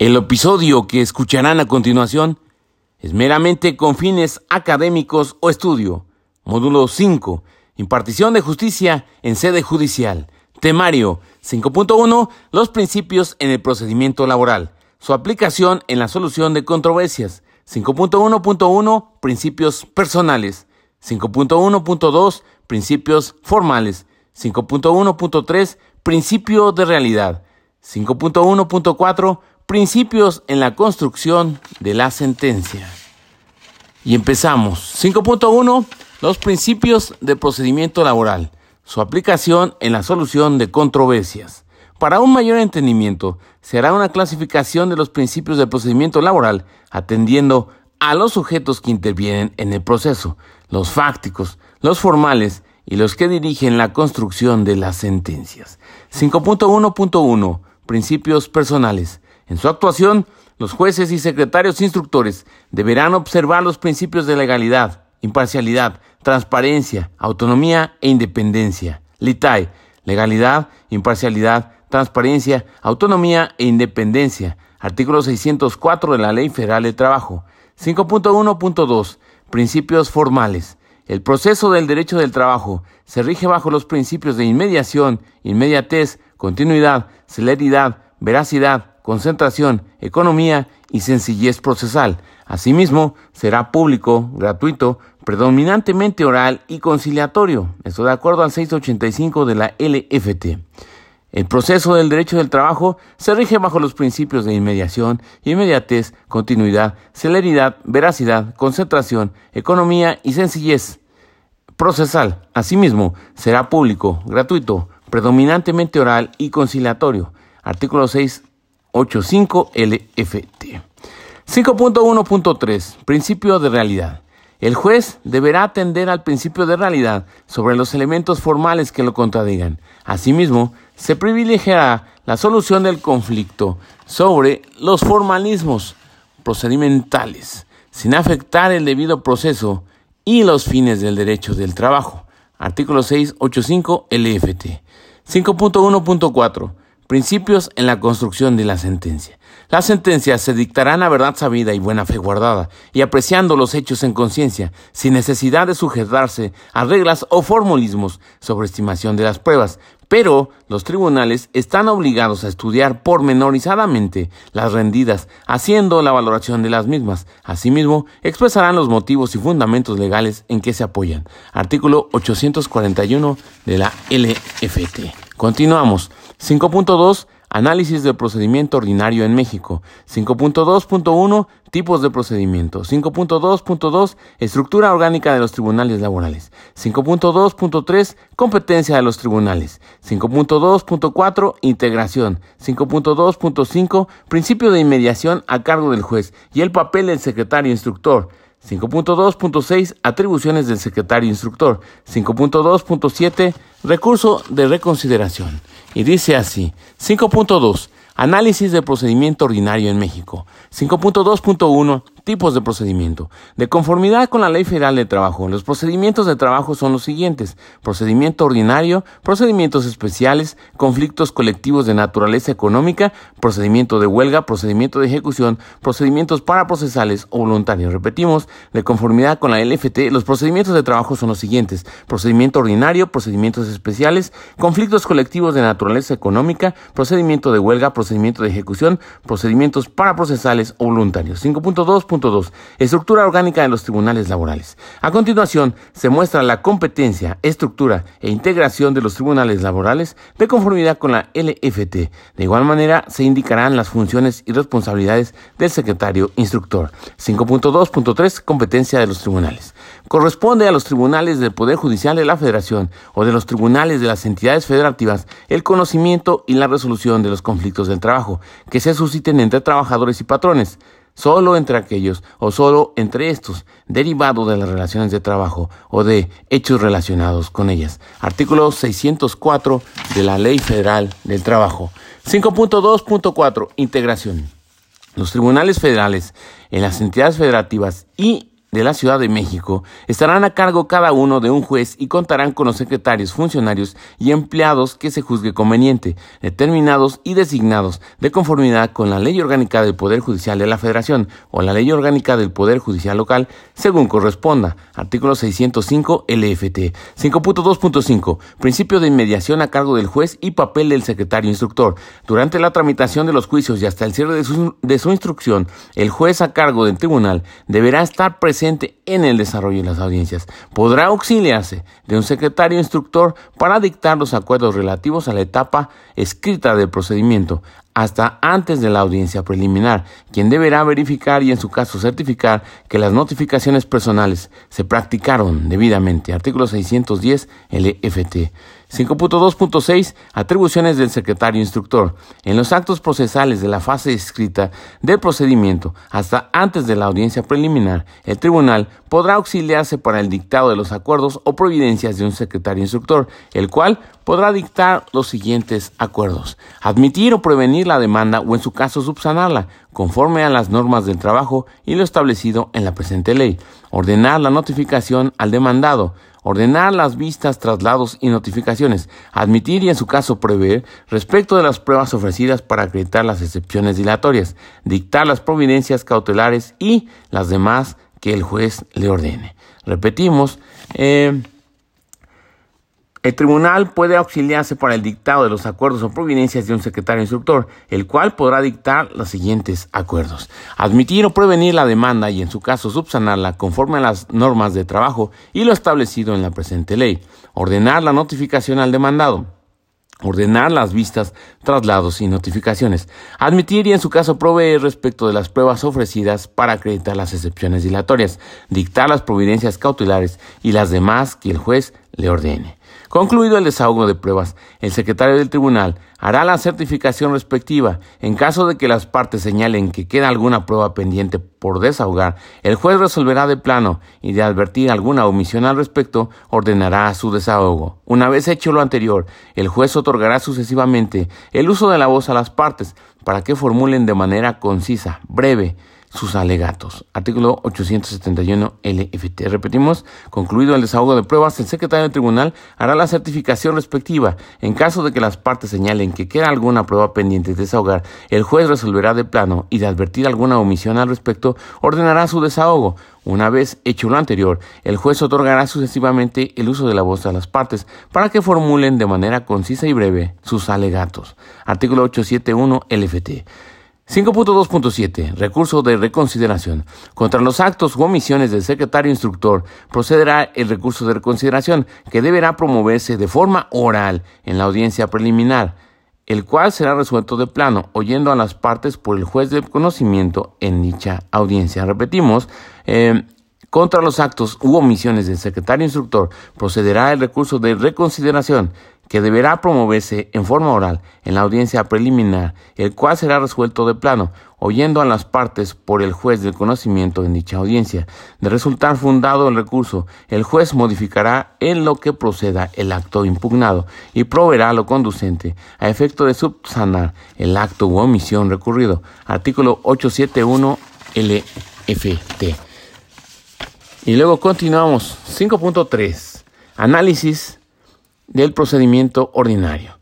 El episodio que escucharán a continuación es meramente con fines académicos o estudio. Módulo 5. Impartición de justicia en sede judicial. Temario 5.1. Los principios en el procedimiento laboral. Su aplicación en la solución de controversias. 5.1.1. Principios personales. 5.1.2. Principios formales. 5.1.3. Principio de realidad. 5.1.4 Principios en la construcción de la sentencia. Y empezamos. 5.1. Los principios de procedimiento laboral. Su aplicación en la solución de controversias. Para un mayor entendimiento, se hará una clasificación de los principios de procedimiento laboral atendiendo a los sujetos que intervienen en el proceso, los fácticos, los formales y los que dirigen la construcción de las sentencias. 5.1.1. Principios personales. En su actuación, los jueces y secretarios instructores deberán observar los principios de legalidad, imparcialidad, transparencia, autonomía e independencia. LITAE, legalidad, imparcialidad, transparencia, autonomía e independencia. Artículo 604 de la Ley Federal de Trabajo. 5.1.2. Principios formales. El proceso del derecho del trabajo se rige bajo los principios de inmediación, inmediatez, continuidad, celeridad, veracidad, concentración, economía y sencillez procesal. Asimismo, será público, gratuito, predominantemente oral y conciliatorio. Esto de acuerdo al 685 de la LFT. El proceso del derecho del trabajo se rige bajo los principios de inmediación, inmediatez, continuidad, celeridad, veracidad, concentración, economía y sencillez procesal. Asimismo, será público, gratuito, predominantemente oral y conciliatorio. Artículo 6 85 LFT. 5.1.3 Principio de realidad. El juez deberá atender al principio de realidad sobre los elementos formales que lo contradigan. Asimismo, se privilegiará la solución del conflicto sobre los formalismos procedimentales, sin afectar el debido proceso y los fines del derecho del trabajo. Artículo 685 LFT. 5.1.4 Principios en la construcción de la sentencia. Las sentencias se dictarán a verdad sabida y buena fe guardada, y apreciando los hechos en conciencia, sin necesidad de sujetarse a reglas o formulismos sobre estimación de las pruebas, pero los tribunales están obligados a estudiar pormenorizadamente las rendidas, haciendo la valoración de las mismas. Asimismo, expresarán los motivos y fundamentos legales en que se apoyan. Artículo 841 de la LFT. Continuamos. 5.2 Análisis del procedimiento ordinario en México. 5.2.1 Tipos de procedimiento. 5.2.2 Estructura orgánica de los tribunales laborales. 5.2.3 Competencia de los tribunales. 5.2.4 Integración. 5.2.5 Principio de inmediación a cargo del juez y el papel del secretario instructor. 5.2.6 Atribuciones del secretario instructor. 5.2.7 Recurso de reconsideración. Y dice así, 5.2, análisis de procedimiento ordinario en México. 5.2.1, tipos de procedimiento. De conformidad con la Ley Federal de Trabajo, los procedimientos de trabajo son los siguientes. Procedimiento ordinario, procedimientos especiales, conflictos colectivos de naturaleza económica, procedimiento de huelga, procedimiento de ejecución, procedimientos paraprocesales o voluntarios. Repetimos, de conformidad con la LFT, los procedimientos de trabajo son los siguientes. Procedimiento ordinario, procedimientos especiales, conflictos colectivos de naturaleza económica, procedimiento de huelga, procedimiento de ejecución, procedimientos paraprocesales o voluntarios. 5.2 2.2. Estructura orgánica de los tribunales laborales. A continuación, se muestra la competencia, estructura e integración de los tribunales laborales de conformidad con la LFT. De igual manera, se indicarán las funciones y responsabilidades del secretario instructor. 5.2.3. Competencia de los tribunales. Corresponde a los tribunales del Poder Judicial de la Federación o de los tribunales de las entidades federativas el conocimiento y la resolución de los conflictos del trabajo que se susciten entre trabajadores y patrones solo entre aquellos o solo entre estos, derivado de las relaciones de trabajo o de hechos relacionados con ellas. Artículo 604 de la Ley Federal del Trabajo. 5.2.4. Integración. Los tribunales federales en las entidades federativas y de la Ciudad de México estarán a cargo cada uno de un juez y contarán con los secretarios, funcionarios y empleados que se juzgue conveniente, determinados y designados de conformidad con la Ley Orgánica del Poder Judicial de la Federación o la Ley Orgánica del Poder Judicial Local, según corresponda. Artículo 605 LFT. 5.2.5. Principio de inmediación a cargo del juez y papel del secretario instructor. Durante la tramitación de los juicios y hasta el cierre de su, de su instrucción, el juez a cargo del tribunal deberá estar presente en el desarrollo de las audiencias. Podrá auxiliarse de un secretario instructor para dictar los acuerdos relativos a la etapa escrita del procedimiento, hasta antes de la audiencia preliminar, quien deberá verificar y en su caso certificar que las notificaciones personales se practicaron debidamente. Artículo 610 LFT. 5.2.6 Atribuciones del secretario instructor. En los actos procesales de la fase escrita del procedimiento hasta antes de la audiencia preliminar, el tribunal podrá auxiliarse para el dictado de los acuerdos o providencias de un secretario instructor, el cual podrá dictar los siguientes acuerdos. Admitir o prevenir la demanda o en su caso subsanarla, conforme a las normas del trabajo y lo establecido en la presente ley. Ordenar la notificación al demandado ordenar las vistas, traslados y notificaciones, admitir y en su caso prever respecto de las pruebas ofrecidas para acreditar las excepciones dilatorias, dictar las providencias cautelares y las demás que el juez le ordene. Repetimos, eh, el tribunal puede auxiliarse para el dictado de los acuerdos o providencias de un secretario instructor, el cual podrá dictar los siguientes acuerdos. Admitir o prevenir la demanda y en su caso subsanarla conforme a las normas de trabajo y lo establecido en la presente ley. Ordenar la notificación al demandado ordenar las vistas, traslados y notificaciones, admitir y en su caso proveer respecto de las pruebas ofrecidas para acreditar las excepciones dilatorias, dictar las providencias cautelares y las demás que el juez le ordene. Concluido el desahogo de pruebas, el secretario del tribunal hará la certificación respectiva. En caso de que las partes señalen que queda alguna prueba pendiente por desahogar, el juez resolverá de plano y de advertir alguna omisión al respecto, ordenará su desahogo. Una vez hecho lo anterior, el juez otorgará sucesivamente el uso de la voz a las partes para que formulen de manera concisa, breve, sus alegatos. Artículo 871 LFT. Repetimos, concluido el desahogo de pruebas, el secretario del tribunal hará la certificación respectiva. En caso de que las partes señalen que queda alguna prueba pendiente de desahogar, el juez resolverá de plano y de advertir alguna omisión al respecto, ordenará su desahogo. Una vez hecho lo anterior, el juez otorgará sucesivamente el uso de la voz a las partes para que formulen de manera concisa y breve sus alegatos. Artículo 871 LFT. 5.2.7. Recurso de reconsideración. Contra los actos u omisiones del secretario instructor procederá el recurso de reconsideración que deberá promoverse de forma oral en la audiencia preliminar, el cual será resuelto de plano, oyendo a las partes por el juez de conocimiento en dicha audiencia. Repetimos, eh, contra los actos u omisiones del secretario instructor procederá el recurso de reconsideración que deberá promoverse en forma oral en la audiencia preliminar, el cual será resuelto de plano, oyendo a las partes por el juez del conocimiento en dicha audiencia. De resultar fundado el recurso, el juez modificará en lo que proceda el acto impugnado y proveerá lo conducente a efecto de subsanar el acto u omisión recurrido. Artículo 871 LFT. Y luego continuamos. 5.3. Análisis del procedimiento ordinario.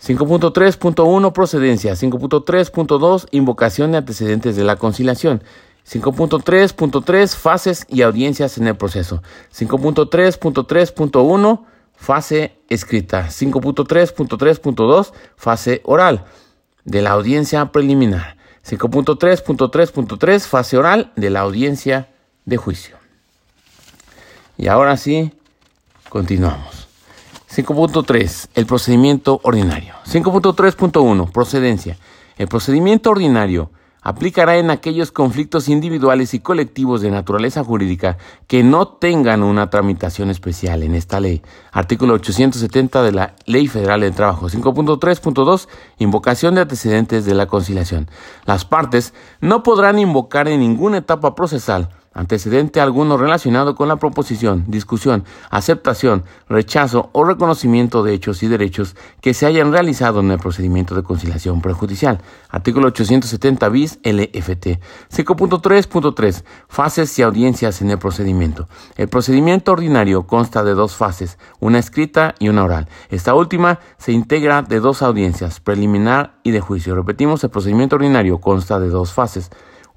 5.3.1 Procedencia. 5.3.2 Invocación de antecedentes de la conciliación. 5.3.3 Fases y audiencias en el proceso. 5.3.3.1 Fase escrita. 5.3.3.2 Fase oral de la audiencia preliminar. 5.3.3.3 Fase oral de la audiencia de juicio. Y ahora sí, continuamos. 5.3. El procedimiento ordinario. 5.3.1. Procedencia. El procedimiento ordinario aplicará en aquellos conflictos individuales y colectivos de naturaleza jurídica que no tengan una tramitación especial en esta ley. Artículo 870 de la Ley Federal del Trabajo. 5.3.2. Invocación de antecedentes de la conciliación. Las partes no podrán invocar en ninguna etapa procesal antecedente alguno relacionado con la proposición, discusión, aceptación, rechazo o reconocimiento de hechos y derechos que se hayan realizado en el procedimiento de conciliación prejudicial. Artículo 870 bis LFT. 5.3.3. Fases y audiencias en el procedimiento. El procedimiento ordinario consta de dos fases, una escrita y una oral. Esta última se integra de dos audiencias, preliminar y de juicio. Repetimos, el procedimiento ordinario consta de dos fases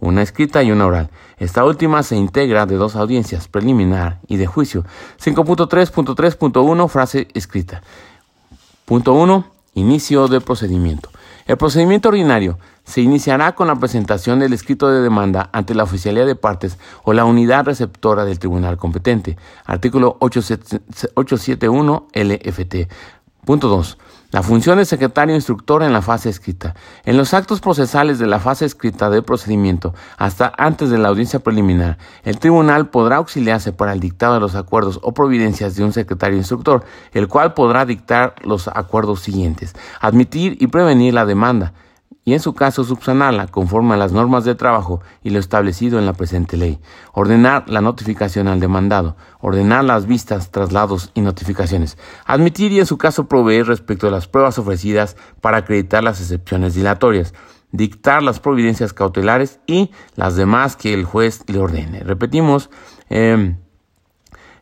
una escrita y una oral. Esta última se integra de dos audiencias, preliminar y de juicio. 5.3.3.1 Frase escrita. Punto 1. Inicio del procedimiento. El procedimiento ordinario se iniciará con la presentación del escrito de demanda ante la oficialía de partes o la unidad receptora del tribunal competente. Artículo 871 LFT. Punto 2. La función de secretario instructor en la fase escrita. En los actos procesales de la fase escrita del procedimiento, hasta antes de la audiencia preliminar, el tribunal podrá auxiliarse para el dictado de los acuerdos o providencias de un secretario instructor, el cual podrá dictar los acuerdos siguientes. Admitir y prevenir la demanda y en su caso subsanarla conforme a las normas de trabajo y lo establecido en la presente ley. Ordenar la notificación al demandado, ordenar las vistas, traslados y notificaciones. Admitir y en su caso proveer respecto a las pruebas ofrecidas para acreditar las excepciones dilatorias. Dictar las providencias cautelares y las demás que el juez le ordene. Repetimos, eh,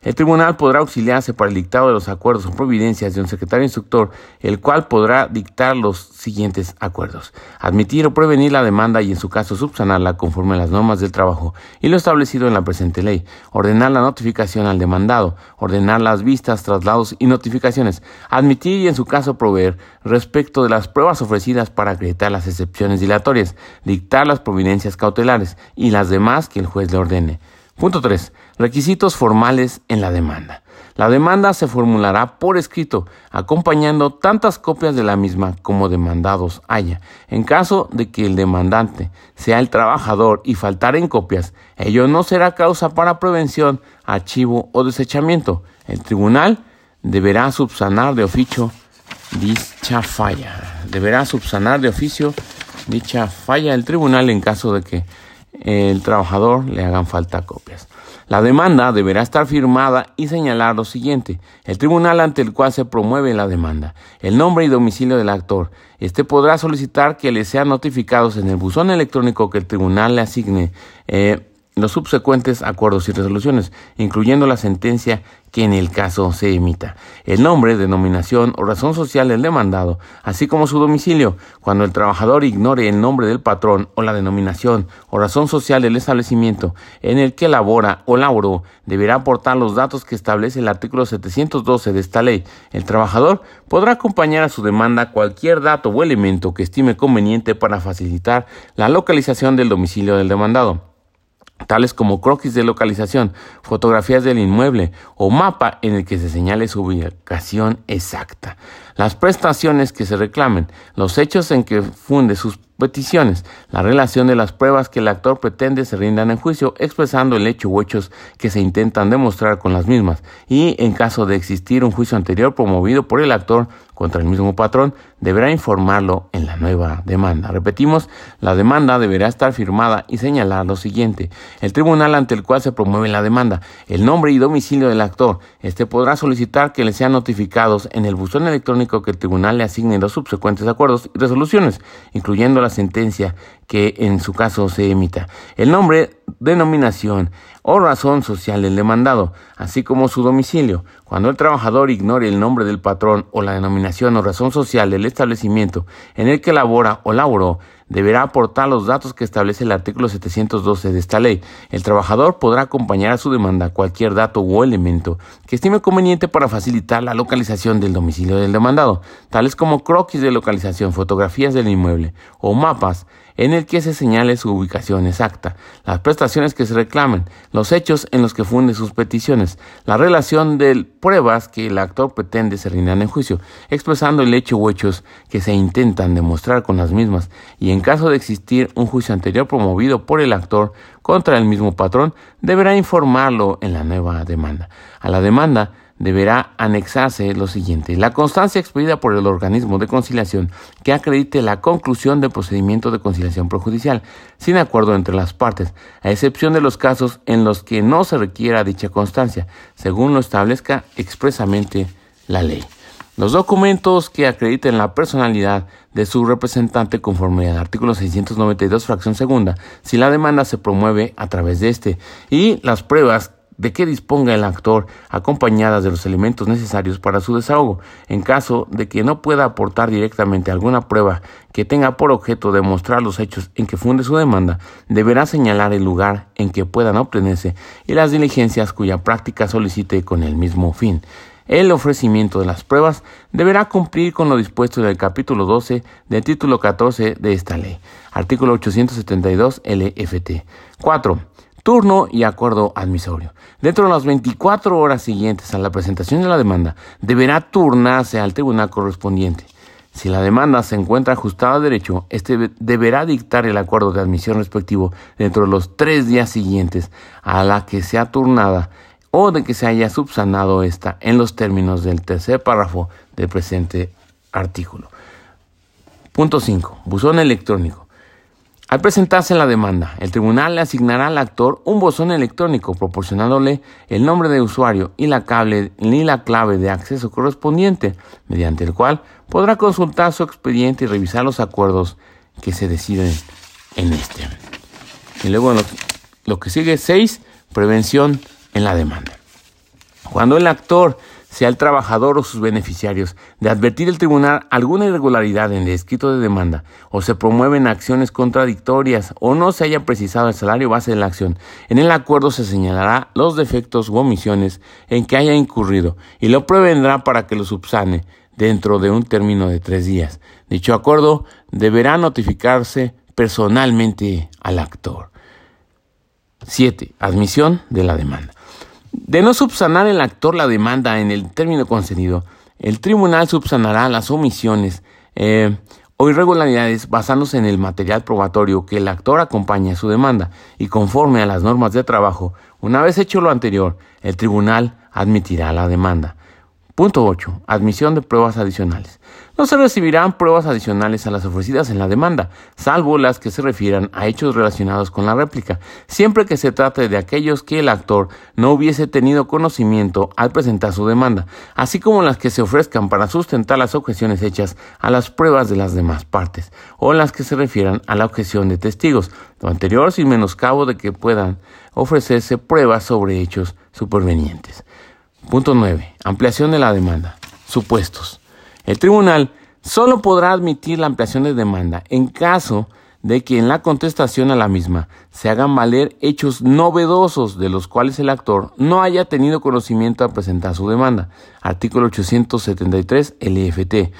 el tribunal podrá auxiliarse para el dictado de los acuerdos o providencias de un secretario instructor, el cual podrá dictar los siguientes acuerdos. Admitir o prevenir la demanda y en su caso subsanarla conforme a las normas del trabajo y lo establecido en la presente ley. Ordenar la notificación al demandado. Ordenar las vistas, traslados y notificaciones. Admitir y en su caso proveer respecto de las pruebas ofrecidas para acreditar las excepciones dilatorias. Dictar las providencias cautelares y las demás que el juez le ordene. Punto 3. Requisitos formales en la demanda. La demanda se formulará por escrito, acompañando tantas copias de la misma como demandados haya. En caso de que el demandante sea el trabajador y faltar en copias, ello no será causa para prevención, archivo o desechamiento. El tribunal deberá subsanar de oficio dicha falla. Deberá subsanar de oficio dicha falla el tribunal en caso de que el trabajador le hagan falta copias. La demanda deberá estar firmada y señalar lo siguiente: el tribunal ante el cual se promueve la demanda, el nombre y domicilio del actor. Este podrá solicitar que le sean notificados en el buzón electrónico que el tribunal le asigne. Eh, los subsecuentes acuerdos y resoluciones, incluyendo la sentencia que en el caso se emita, el nombre, denominación o razón social del demandado, así como su domicilio, cuando el trabajador ignore el nombre del patrón o la denominación o razón social del establecimiento en el que labora o laboró, deberá aportar los datos que establece el artículo 712 de esta ley. El trabajador podrá acompañar a su demanda cualquier dato o elemento que estime conveniente para facilitar la localización del domicilio del demandado tales como croquis de localización, fotografías del inmueble o mapa en el que se señale su ubicación exacta, las prestaciones que se reclamen, los hechos en que funde sus peticiones, la relación de las pruebas que el actor pretende se rindan en juicio, expresando el hecho o hechos que se intentan demostrar con las mismas, y en caso de existir un juicio anterior promovido por el actor contra el mismo patrón, deberá informarlo en la nueva demanda. Repetimos, la demanda deberá estar firmada y señalar lo siguiente. El tribunal ante el cual se promueve la demanda, el nombre y domicilio del actor. Este podrá solicitar que le sean notificados en el buzón electrónico que el tribunal le asigne los subsecuentes acuerdos y resoluciones, incluyendo la sentencia que en su caso se emita. El nombre, denominación o razón social del demandado, así como su domicilio. Cuando el trabajador ignore el nombre del patrón o la denominación o razón social del establecimiento en el que labora o laboró, deberá aportar los datos que establece el artículo 712 de esta ley. El trabajador podrá acompañar a su demanda cualquier dato o elemento que estime conveniente para facilitar la localización del domicilio del demandado, tales como croquis de localización, fotografías del inmueble o mapas en el que se señale su ubicación exacta, las prestaciones que se reclamen, los hechos en los que funde sus peticiones, la relación de pruebas que el actor pretende se rindan en juicio, expresando el hecho o hechos que se intentan demostrar con las mismas, y en caso de existir un juicio anterior promovido por el actor contra el mismo patrón, deberá informarlo en la nueva demanda. A la demanda deberá anexarse lo siguiente. La constancia expedida por el organismo de conciliación que acredite la conclusión del procedimiento de conciliación prejudicial, sin acuerdo entre las partes, a excepción de los casos en los que no se requiera dicha constancia, según lo establezca expresamente la ley. Los documentos que acrediten la personalidad de su representante conforme al artículo 692, fracción segunda, si la demanda se promueve a través de este, y las pruebas de que disponga el actor acompañadas de los elementos necesarios para su desahogo, en caso de que no pueda aportar directamente alguna prueba que tenga por objeto demostrar los hechos en que funde su demanda, deberá señalar el lugar en que puedan obtenerse y las diligencias cuya práctica solicite con el mismo fin. El ofrecimiento de las pruebas deberá cumplir con lo dispuesto del capítulo 12 del título 14 de esta ley, artículo 872 LFT. 4. Turno y acuerdo admisorio. Dentro de las 24 horas siguientes a la presentación de la demanda, deberá turnarse al tribunal correspondiente. Si la demanda se encuentra ajustada a derecho, este deberá dictar el acuerdo de admisión respectivo dentro de los tres días siguientes a la que sea turnada o de que se haya subsanado esta en los términos del tercer párrafo del presente artículo. Punto 5. Buzón electrónico. Al presentarse la demanda, el tribunal le asignará al actor un buzón electrónico proporcionándole el nombre de usuario y la, la clave de acceso correspondiente, mediante el cual podrá consultar su expediente y revisar los acuerdos que se deciden en este. Y luego lo, que sigue, 6. Prevención en la demanda. Cuando el actor sea el trabajador o sus beneficiarios, de advertir el tribunal alguna irregularidad en el escrito de demanda, o se promueven acciones contradictorias, o no se haya precisado el salario base de la acción, en el acuerdo se señalará los defectos u omisiones en que haya incurrido, y lo prevendrá para que lo subsane dentro de un término de tres días. Dicho acuerdo deberá notificarse personalmente al actor. 7. Admisión de la demanda. De no subsanar el actor la demanda en el término concedido, el tribunal subsanará las omisiones eh, o irregularidades basándose en el material probatorio que el actor acompaña a su demanda y conforme a las normas de trabajo, una vez hecho lo anterior, el tribunal admitirá la demanda. Punto 8. Admisión de pruebas adicionales. No se recibirán pruebas adicionales a las ofrecidas en la demanda, salvo las que se refieran a hechos relacionados con la réplica, siempre que se trate de aquellos que el actor no hubiese tenido conocimiento al presentar su demanda, así como las que se ofrezcan para sustentar las objeciones hechas a las pruebas de las demás partes, o las que se refieran a la objeción de testigos, lo anterior sin menoscabo de que puedan ofrecerse pruebas sobre hechos supervenientes. Punto 9. Ampliación de la demanda. Supuestos. El tribunal solo podrá admitir la ampliación de demanda en caso de que en la contestación a la misma se hagan valer hechos novedosos de los cuales el actor no haya tenido conocimiento al presentar su demanda. Artículo 873 LFT.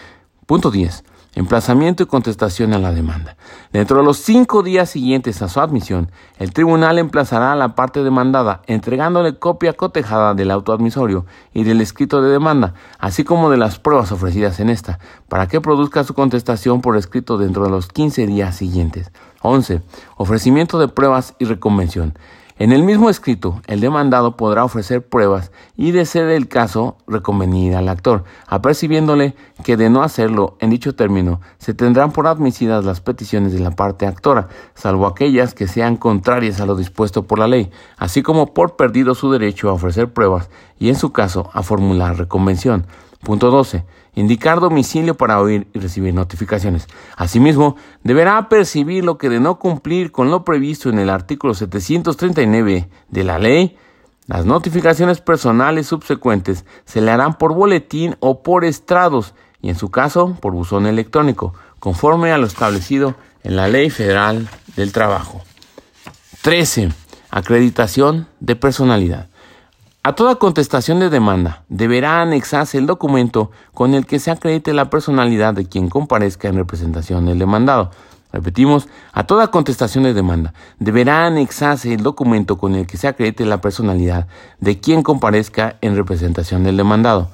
Punto 10. Emplazamiento y contestación a la demanda. Dentro de los cinco días siguientes a su admisión, el tribunal emplazará a la parte demandada, entregándole copia cotejada del autoadmisorio y del escrito de demanda, así como de las pruebas ofrecidas en esta, para que produzca su contestación por escrito dentro de los 15 días siguientes. 11. Ofrecimiento de pruebas y reconvención. En el mismo escrito, el demandado podrá ofrecer pruebas y, de ser el caso, reconvenir al actor, apercibiéndole que de no hacerlo en dicho término, se tendrán por admisidas las peticiones de la parte actora, salvo aquellas que sean contrarias a lo dispuesto por la ley, así como por perdido su derecho a ofrecer pruebas y, en su caso, a formular reconvención. Punto 12 indicar domicilio para oír y recibir notificaciones. Asimismo, deberá percibir lo que de no cumplir con lo previsto en el artículo 739 de la ley, las notificaciones personales subsecuentes se le harán por boletín o por estrados y en su caso por buzón electrónico, conforme a lo establecido en la Ley Federal del Trabajo. 13. Acreditación de personalidad. A toda contestación de demanda deberá anexarse el documento con el que se acredite la personalidad de quien comparezca en representación del demandado. Repetimos, a toda contestación de demanda deberá anexarse el documento con el que se acredite la personalidad de quien comparezca en representación del demandado.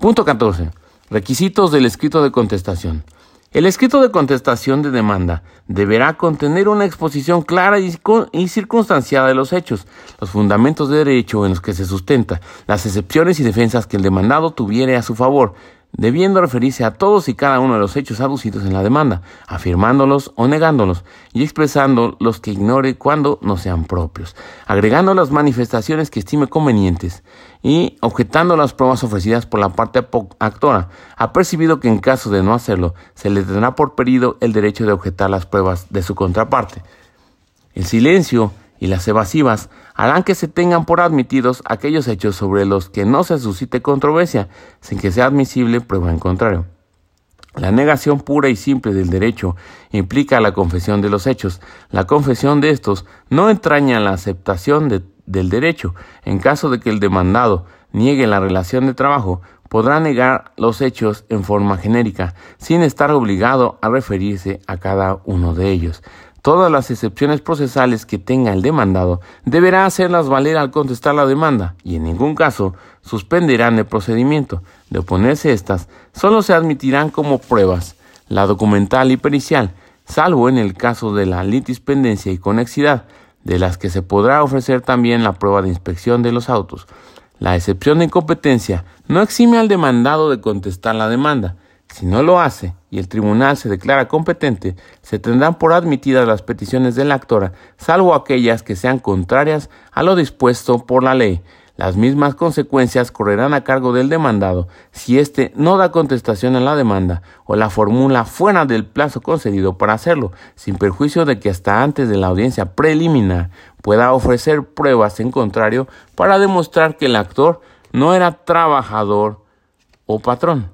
Punto 14. Requisitos del escrito de contestación. El escrito de contestación de demanda deberá contener una exposición clara y, circunstanciada de los hechos, los fundamentos de derecho en los que se sustenta, las excepciones y defensas que el demandado tuviere a su favor, debiendo referirse a todos y cada uno de los hechos aducidos en la demanda, afirmándolos o negándolos, y expresando los que ignore cuando no sean propios, agregando las manifestaciones que estime convenientes y objetando las pruebas ofrecidas por la parte actora, ha percibido que en caso de no hacerlo, se le tendrá por pedido el derecho de objetar las pruebas de su contraparte. El silencio y las evasivas harán que se tengan por admitidos aquellos hechos sobre los que no se suscite controversia, sin que sea admisible prueba en contrario. La negación pura y simple del derecho implica la confesión de los hechos. La confesión de estos no entraña la aceptación del derecho. En caso de que el demandado niegue la relación de trabajo, podrá negar los hechos en forma genérica, sin estar obligado a referirse a cada uno de ellos. Todas las excepciones procesales que tenga el demandado deberá hacerlas valer al contestar la demanda y en ningún caso suspenderán el procedimiento. De oponerse estas, solo se admitirán como pruebas la documental y pericial, salvo en el caso de la litispendencia y conexidad, de las que se podrá ofrecer también la prueba de inspección de los autos. La excepción de incompetencia no exime al demandado de contestar la demanda, si no lo hace y el tribunal se declara competente, se tendrán por admitidas las peticiones de la actora, salvo aquellas que sean contrarias a lo dispuesto por la ley. Las mismas consecuencias correrán a cargo del demandado si éste no da contestación a la demanda o la formula fuera del plazo concedido para hacerlo, sin perjuicio de que hasta antes de la audiencia preliminar pueda ofrecer pruebas en contrario para demostrar que el actor no era trabajador o patrón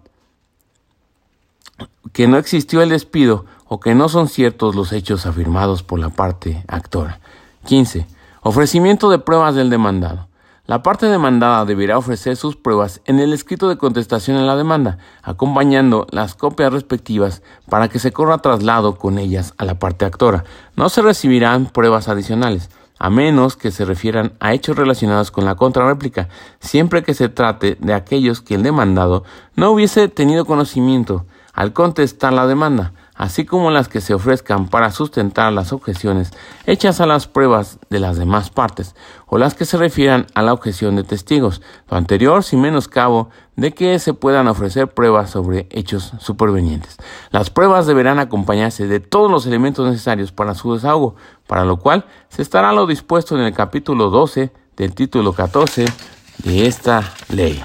que no existió el despido o que no son ciertos los hechos afirmados por la parte actora. 15. Ofrecimiento de pruebas del demandado. La parte demandada deberá ofrecer sus pruebas en el escrito de contestación a la demanda, acompañando las copias respectivas para que se corra traslado con ellas a la parte actora. No se recibirán pruebas adicionales, a menos que se refieran a hechos relacionados con la contrarréplica, siempre que se trate de aquellos que el demandado no hubiese tenido conocimiento al contestar la demanda, así como las que se ofrezcan para sustentar las objeciones hechas a las pruebas de las demás partes, o las que se refieran a la objeción de testigos, lo anterior sin menoscabo de que se puedan ofrecer pruebas sobre hechos supervenientes. Las pruebas deberán acompañarse de todos los elementos necesarios para su desahogo, para lo cual se estará lo dispuesto en el capítulo 12 del título 14 de esta ley.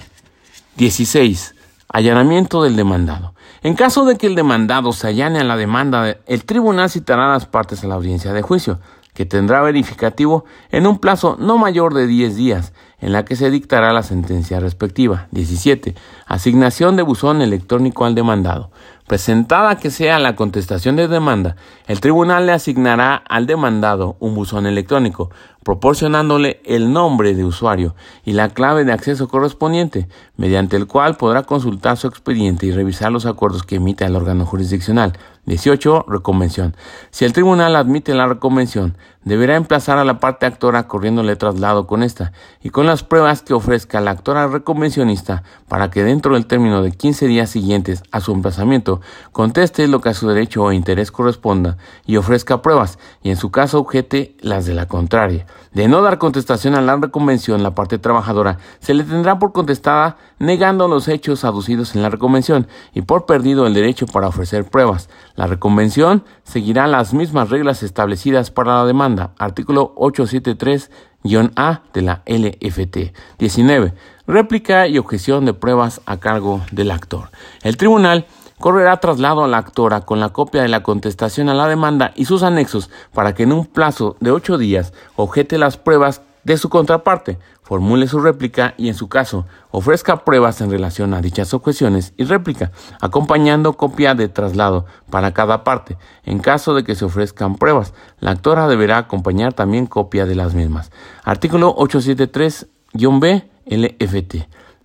16. Allanamiento del demandado. En caso de que el demandado se allane a la demanda, el tribunal citará a las partes a la audiencia de juicio, que tendrá verificativo en un plazo no mayor de 10 días, en la que se dictará la sentencia respectiva. 17. Asignación de buzón electrónico al demandado. Presentada que sea la contestación de demanda, el tribunal le asignará al demandado un buzón electrónico, proporcionándole el nombre de usuario y la clave de acceso correspondiente, mediante el cual podrá consultar su expediente y revisar los acuerdos que emita el órgano jurisdiccional. 18. Reconvención. Si el tribunal admite la reconvención, deberá emplazar a la parte actora corriéndole traslado con esta y con las pruebas que ofrezca la actora reconvencionista para que dentro del término de 15 días siguientes a su emplazamiento conteste lo que a su derecho o interés corresponda y ofrezca pruebas y en su caso objete las de la contraria. De no dar contestación a la reconvención, la parte trabajadora se le tendrá por contestada negando los hechos aducidos en la reconvención y por perdido el derecho para ofrecer pruebas. La reconvención seguirá las mismas reglas establecidas para la demanda. Artículo 873-A de la LFT. 19. Réplica y objeción de pruebas a cargo del actor. El tribunal correrá traslado a la actora con la copia de la contestación a la demanda y sus anexos para que en un plazo de ocho días objete las pruebas de su contraparte, formule su réplica y en su caso ofrezca pruebas en relación a dichas objeciones y réplica, acompañando copia de traslado para cada parte. En caso de que se ofrezcan pruebas, la actora deberá acompañar también copia de las mismas. Artículo 873-B LFT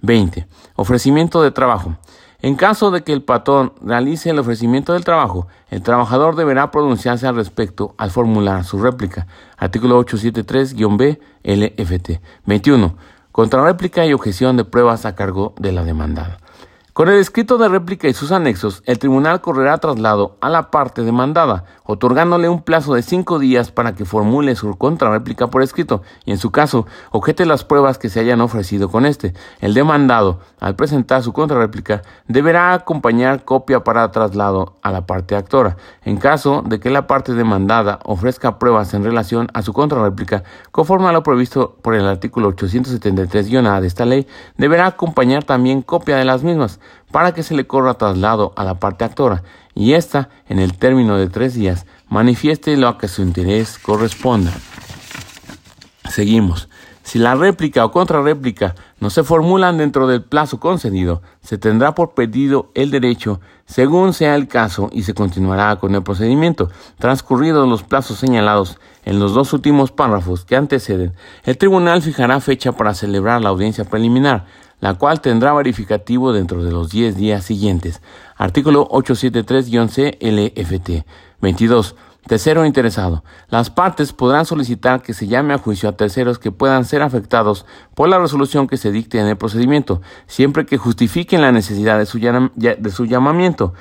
20. Ofrecimiento de trabajo. En caso de que el patrón realice el ofrecimiento del trabajo, el trabajador deberá pronunciarse al respecto al formular su réplica. Artículo 873-B LFT. 21. Contrarréplica y objeción de pruebas a cargo de la demandada. Con el escrito de réplica y sus anexos, el tribunal correrá traslado a la parte demandada, otorgándole un plazo de cinco días para que formule su contrarréplica por escrito y, en su caso, objete las pruebas que se hayan ofrecido con este. El demandado, al presentar su contrarréplica, deberá acompañar copia para traslado a la parte actora. En caso de que la parte demandada ofrezca pruebas en relación a su contrarréplica, conforme a lo previsto por el artículo 873-A de esta ley, deberá acompañar también copia de las mismas para que se le corra traslado a la parte actora y ésta, en el término de tres días, manifieste lo a que su interés corresponda. Seguimos. Si la réplica o contrarréplica no se formulan dentro del plazo concedido, se tendrá por perdido el derecho según sea el caso y se continuará con el procedimiento. Transcurridos los plazos señalados en los dos últimos párrafos que anteceden, el tribunal fijará fecha para celebrar la audiencia preliminar, la cual tendrá verificativo dentro de los 10 días siguientes. Artículo 873-C LFT. 22. Tercero interesado. Las partes podrán solicitar que se llame a juicio a terceros que puedan ser afectados por la resolución que se dicte en el procedimiento, siempre que justifiquen la necesidad de su, de su llamamiento.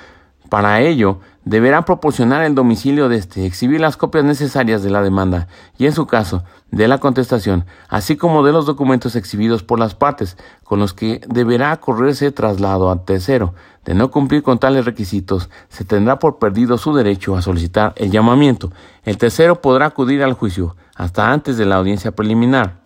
Para ello, deberá proporcionar el domicilio de este, exhibir las copias necesarias de la demanda y, en su caso, de la contestación, así como de los documentos exhibidos por las partes, con los que deberá correrse traslado a tercero. De no cumplir con tales requisitos, se tendrá por perdido su derecho a solicitar el llamamiento. El tercero podrá acudir al juicio hasta antes de la audiencia preliminar.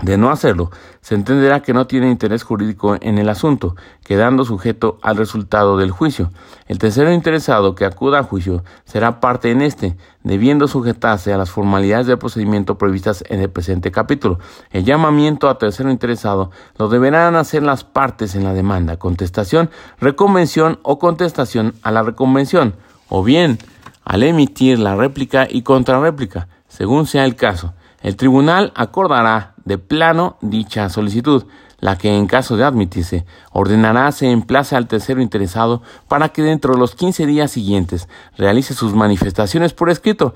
De no hacerlo, se entenderá que no tiene interés jurídico en el asunto, quedando sujeto al resultado del juicio. El tercero interesado que acuda a juicio será parte en este, debiendo sujetarse a las formalidades del procedimiento previstas en el presente capítulo. El llamamiento a tercero interesado lo deberán hacer las partes en la demanda, contestación, reconvención o contestación a la reconvención, o bien al emitir la réplica y contrarréplica, según sea el caso. El tribunal acordará de plano dicha solicitud, la que en caso de admitirse ordenará se emplace al tercero interesado para que dentro de los 15 días siguientes realice sus manifestaciones por escrito,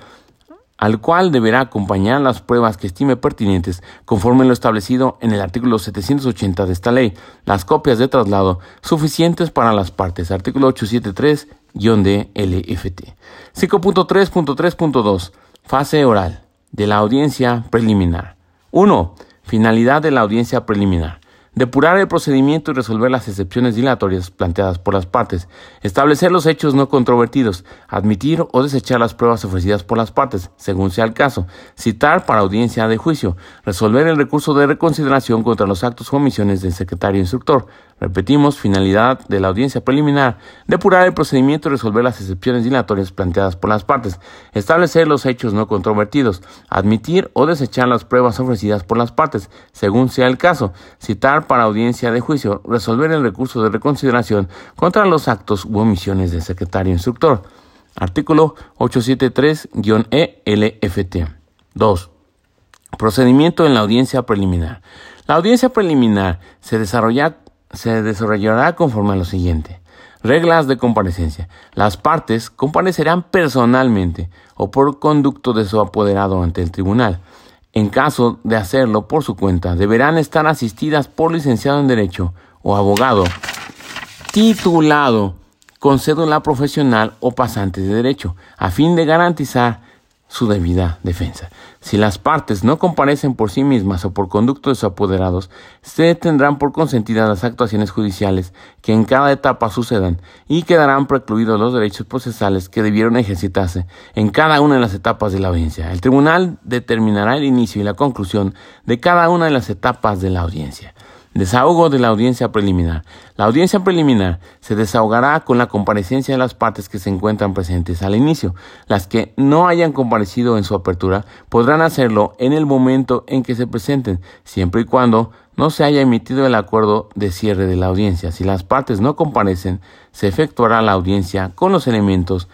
al cual deberá acompañar las pruebas que estime pertinentes conforme lo establecido en el artículo 780 de esta ley, las copias de traslado suficientes para las partes, artículo 873-D LFT. 5.3.3.2 Fase oral de la audiencia preliminar. 1. Finalidad de la audiencia preliminar. Depurar el procedimiento y resolver las excepciones dilatorias planteadas por las partes. Establecer los hechos no controvertidos. Admitir o desechar las pruebas ofrecidas por las partes, según sea el caso. Citar para audiencia de juicio. Resolver el recurso de reconsideración contra los actos o omisiones del secretario instructor. Repetimos, finalidad de la audiencia preliminar, depurar el procedimiento y resolver las excepciones dilatorias planteadas por las partes, establecer los hechos no controvertidos, admitir o desechar las pruebas ofrecidas por las partes, según sea el caso, citar para audiencia de juicio, resolver el recurso de reconsideración contra los actos u omisiones del secretario instructor. Artículo 873-E LFT. 2. Procedimiento en la audiencia preliminar. La audiencia preliminar se desarrolla se desarrollará conforme a lo siguiente. Reglas de comparecencia. Las partes comparecerán personalmente o por conducto de su apoderado ante el tribunal. En caso de hacerlo por su cuenta, deberán estar asistidas por licenciado en Derecho o abogado titulado con cédula profesional o pasante de derecho, a fin de garantizar su debida defensa. Si las partes no comparecen por sí mismas o por conducto de sus apoderados, se tendrán por consentidas las actuaciones judiciales que en cada etapa sucedan y quedarán precluidos los derechos procesales que debieron ejercitarse en cada una de las etapas de la audiencia. El tribunal determinará el inicio y la conclusión de cada una de las etapas de la audiencia. Desahogo de la audiencia preliminar. La audiencia preliminar se desahogará con la comparecencia de las partes que se encuentran presentes al inicio. Las que no hayan comparecido en su apertura podrán hacerlo en el momento en que se presenten, siempre y cuando no se haya emitido el acuerdo de cierre de la audiencia. Si las partes no comparecen, se efectuará la audiencia con los elementos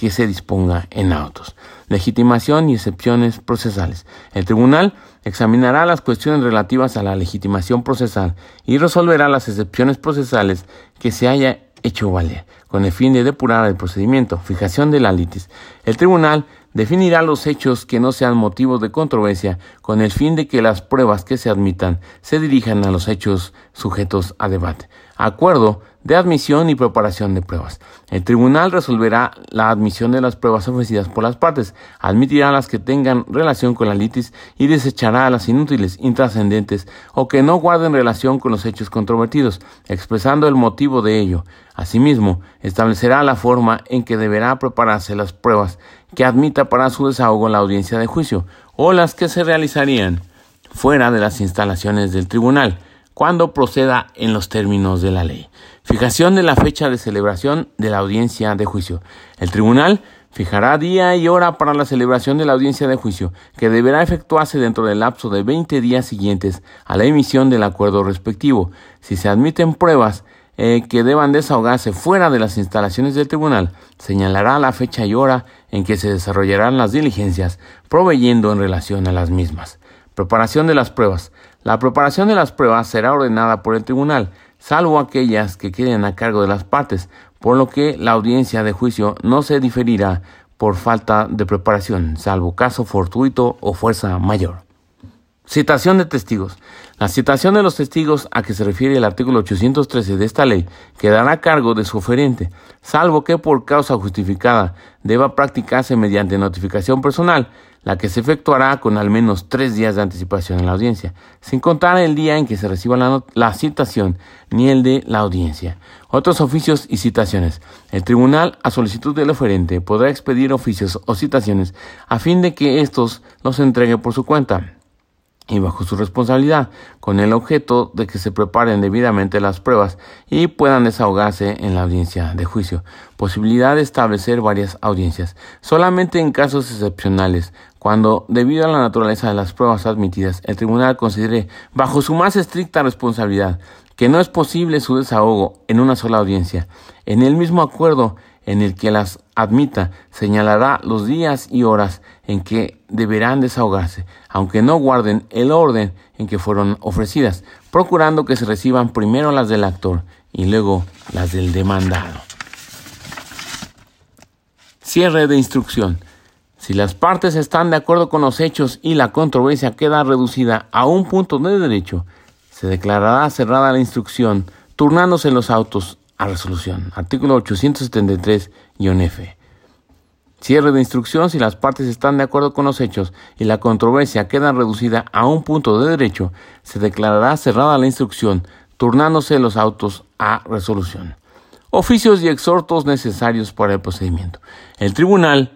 que se disponga en autos. Legitimación y excepciones procesales. El tribunal examinará las cuestiones relativas a la legitimación procesal y resolverá las excepciones procesales que se haya hecho valer, con el fin de depurar el procedimiento. Fijación de la litis. El tribunal definirá los hechos que no sean motivos de controversia con el fin de que las pruebas que se admitan se dirijan a los hechos sujetos a debate. Acuerdo de admisión y preparación de pruebas. El tribunal resolverá la admisión de las pruebas ofrecidas por las partes, admitirá las que tengan relación con la litis y desechará las inútiles, intrascendentes o que no guarden relación con los hechos controvertidos, expresando el motivo de ello. Asimismo, establecerá la forma en que deberá prepararse las pruebas que admita para su desahogo en la audiencia de juicio o las que se realizarían fuera de las instalaciones del tribunal cuando proceda en los términos de la ley. Fijación de la fecha de celebración de la audiencia de juicio. El tribunal fijará día y hora para la celebración de la audiencia de juicio, que deberá efectuarse dentro del lapso de 20 días siguientes a la emisión del acuerdo respectivo. Si se admiten pruebas eh, que deban desahogarse fuera de las instalaciones del tribunal, señalará la fecha y hora en que se desarrollarán las diligencias, proveyendo en relación a las mismas. Preparación de las pruebas. La preparación de las pruebas será ordenada por el tribunal, salvo aquellas que queden a cargo de las partes, por lo que la audiencia de juicio no se diferirá por falta de preparación, salvo caso fortuito o fuerza mayor. Citación de testigos. La citación de los testigos a que se refiere el artículo 813 de esta ley quedará a cargo de su oferente, salvo que por causa justificada deba practicarse mediante notificación personal, la que se efectuará con al menos tres días de anticipación en la audiencia, sin contar el día en que se reciba la, citación ni el de la audiencia. Otros oficios y citaciones. El tribunal, a solicitud del oferente, podrá expedir oficios o citaciones a fin de que éstos los entregue por su cuenta y bajo su responsabilidad, con el objeto de que se preparen debidamente las pruebas y puedan desahogarse en la audiencia de juicio. Posibilidad de establecer varias audiencias. Solamente en casos excepcionales, cuando, debido a la naturaleza de las pruebas admitidas, el tribunal considere, bajo su más estricta responsabilidad, que no es posible su desahogo en una sola audiencia. En el mismo acuerdo en el que las admita, señalará los días y horas en que deberán desahogarse, aunque no guarden el orden en que fueron ofrecidas, procurando que se reciban primero las del actor y luego las del demandado. Cierre de instrucción. Si las partes están de acuerdo con los hechos y la controversia queda reducida a un punto de derecho, se declarará cerrada la instrucción, turnándose los autos a resolución. Artículo 873-F. Cierre de instrucción si las partes están de acuerdo con los hechos y la controversia queda reducida a un punto de derecho, se declarará cerrada la instrucción, turnándose los autos a resolución. Oficios y exhortos necesarios para el procedimiento. El tribunal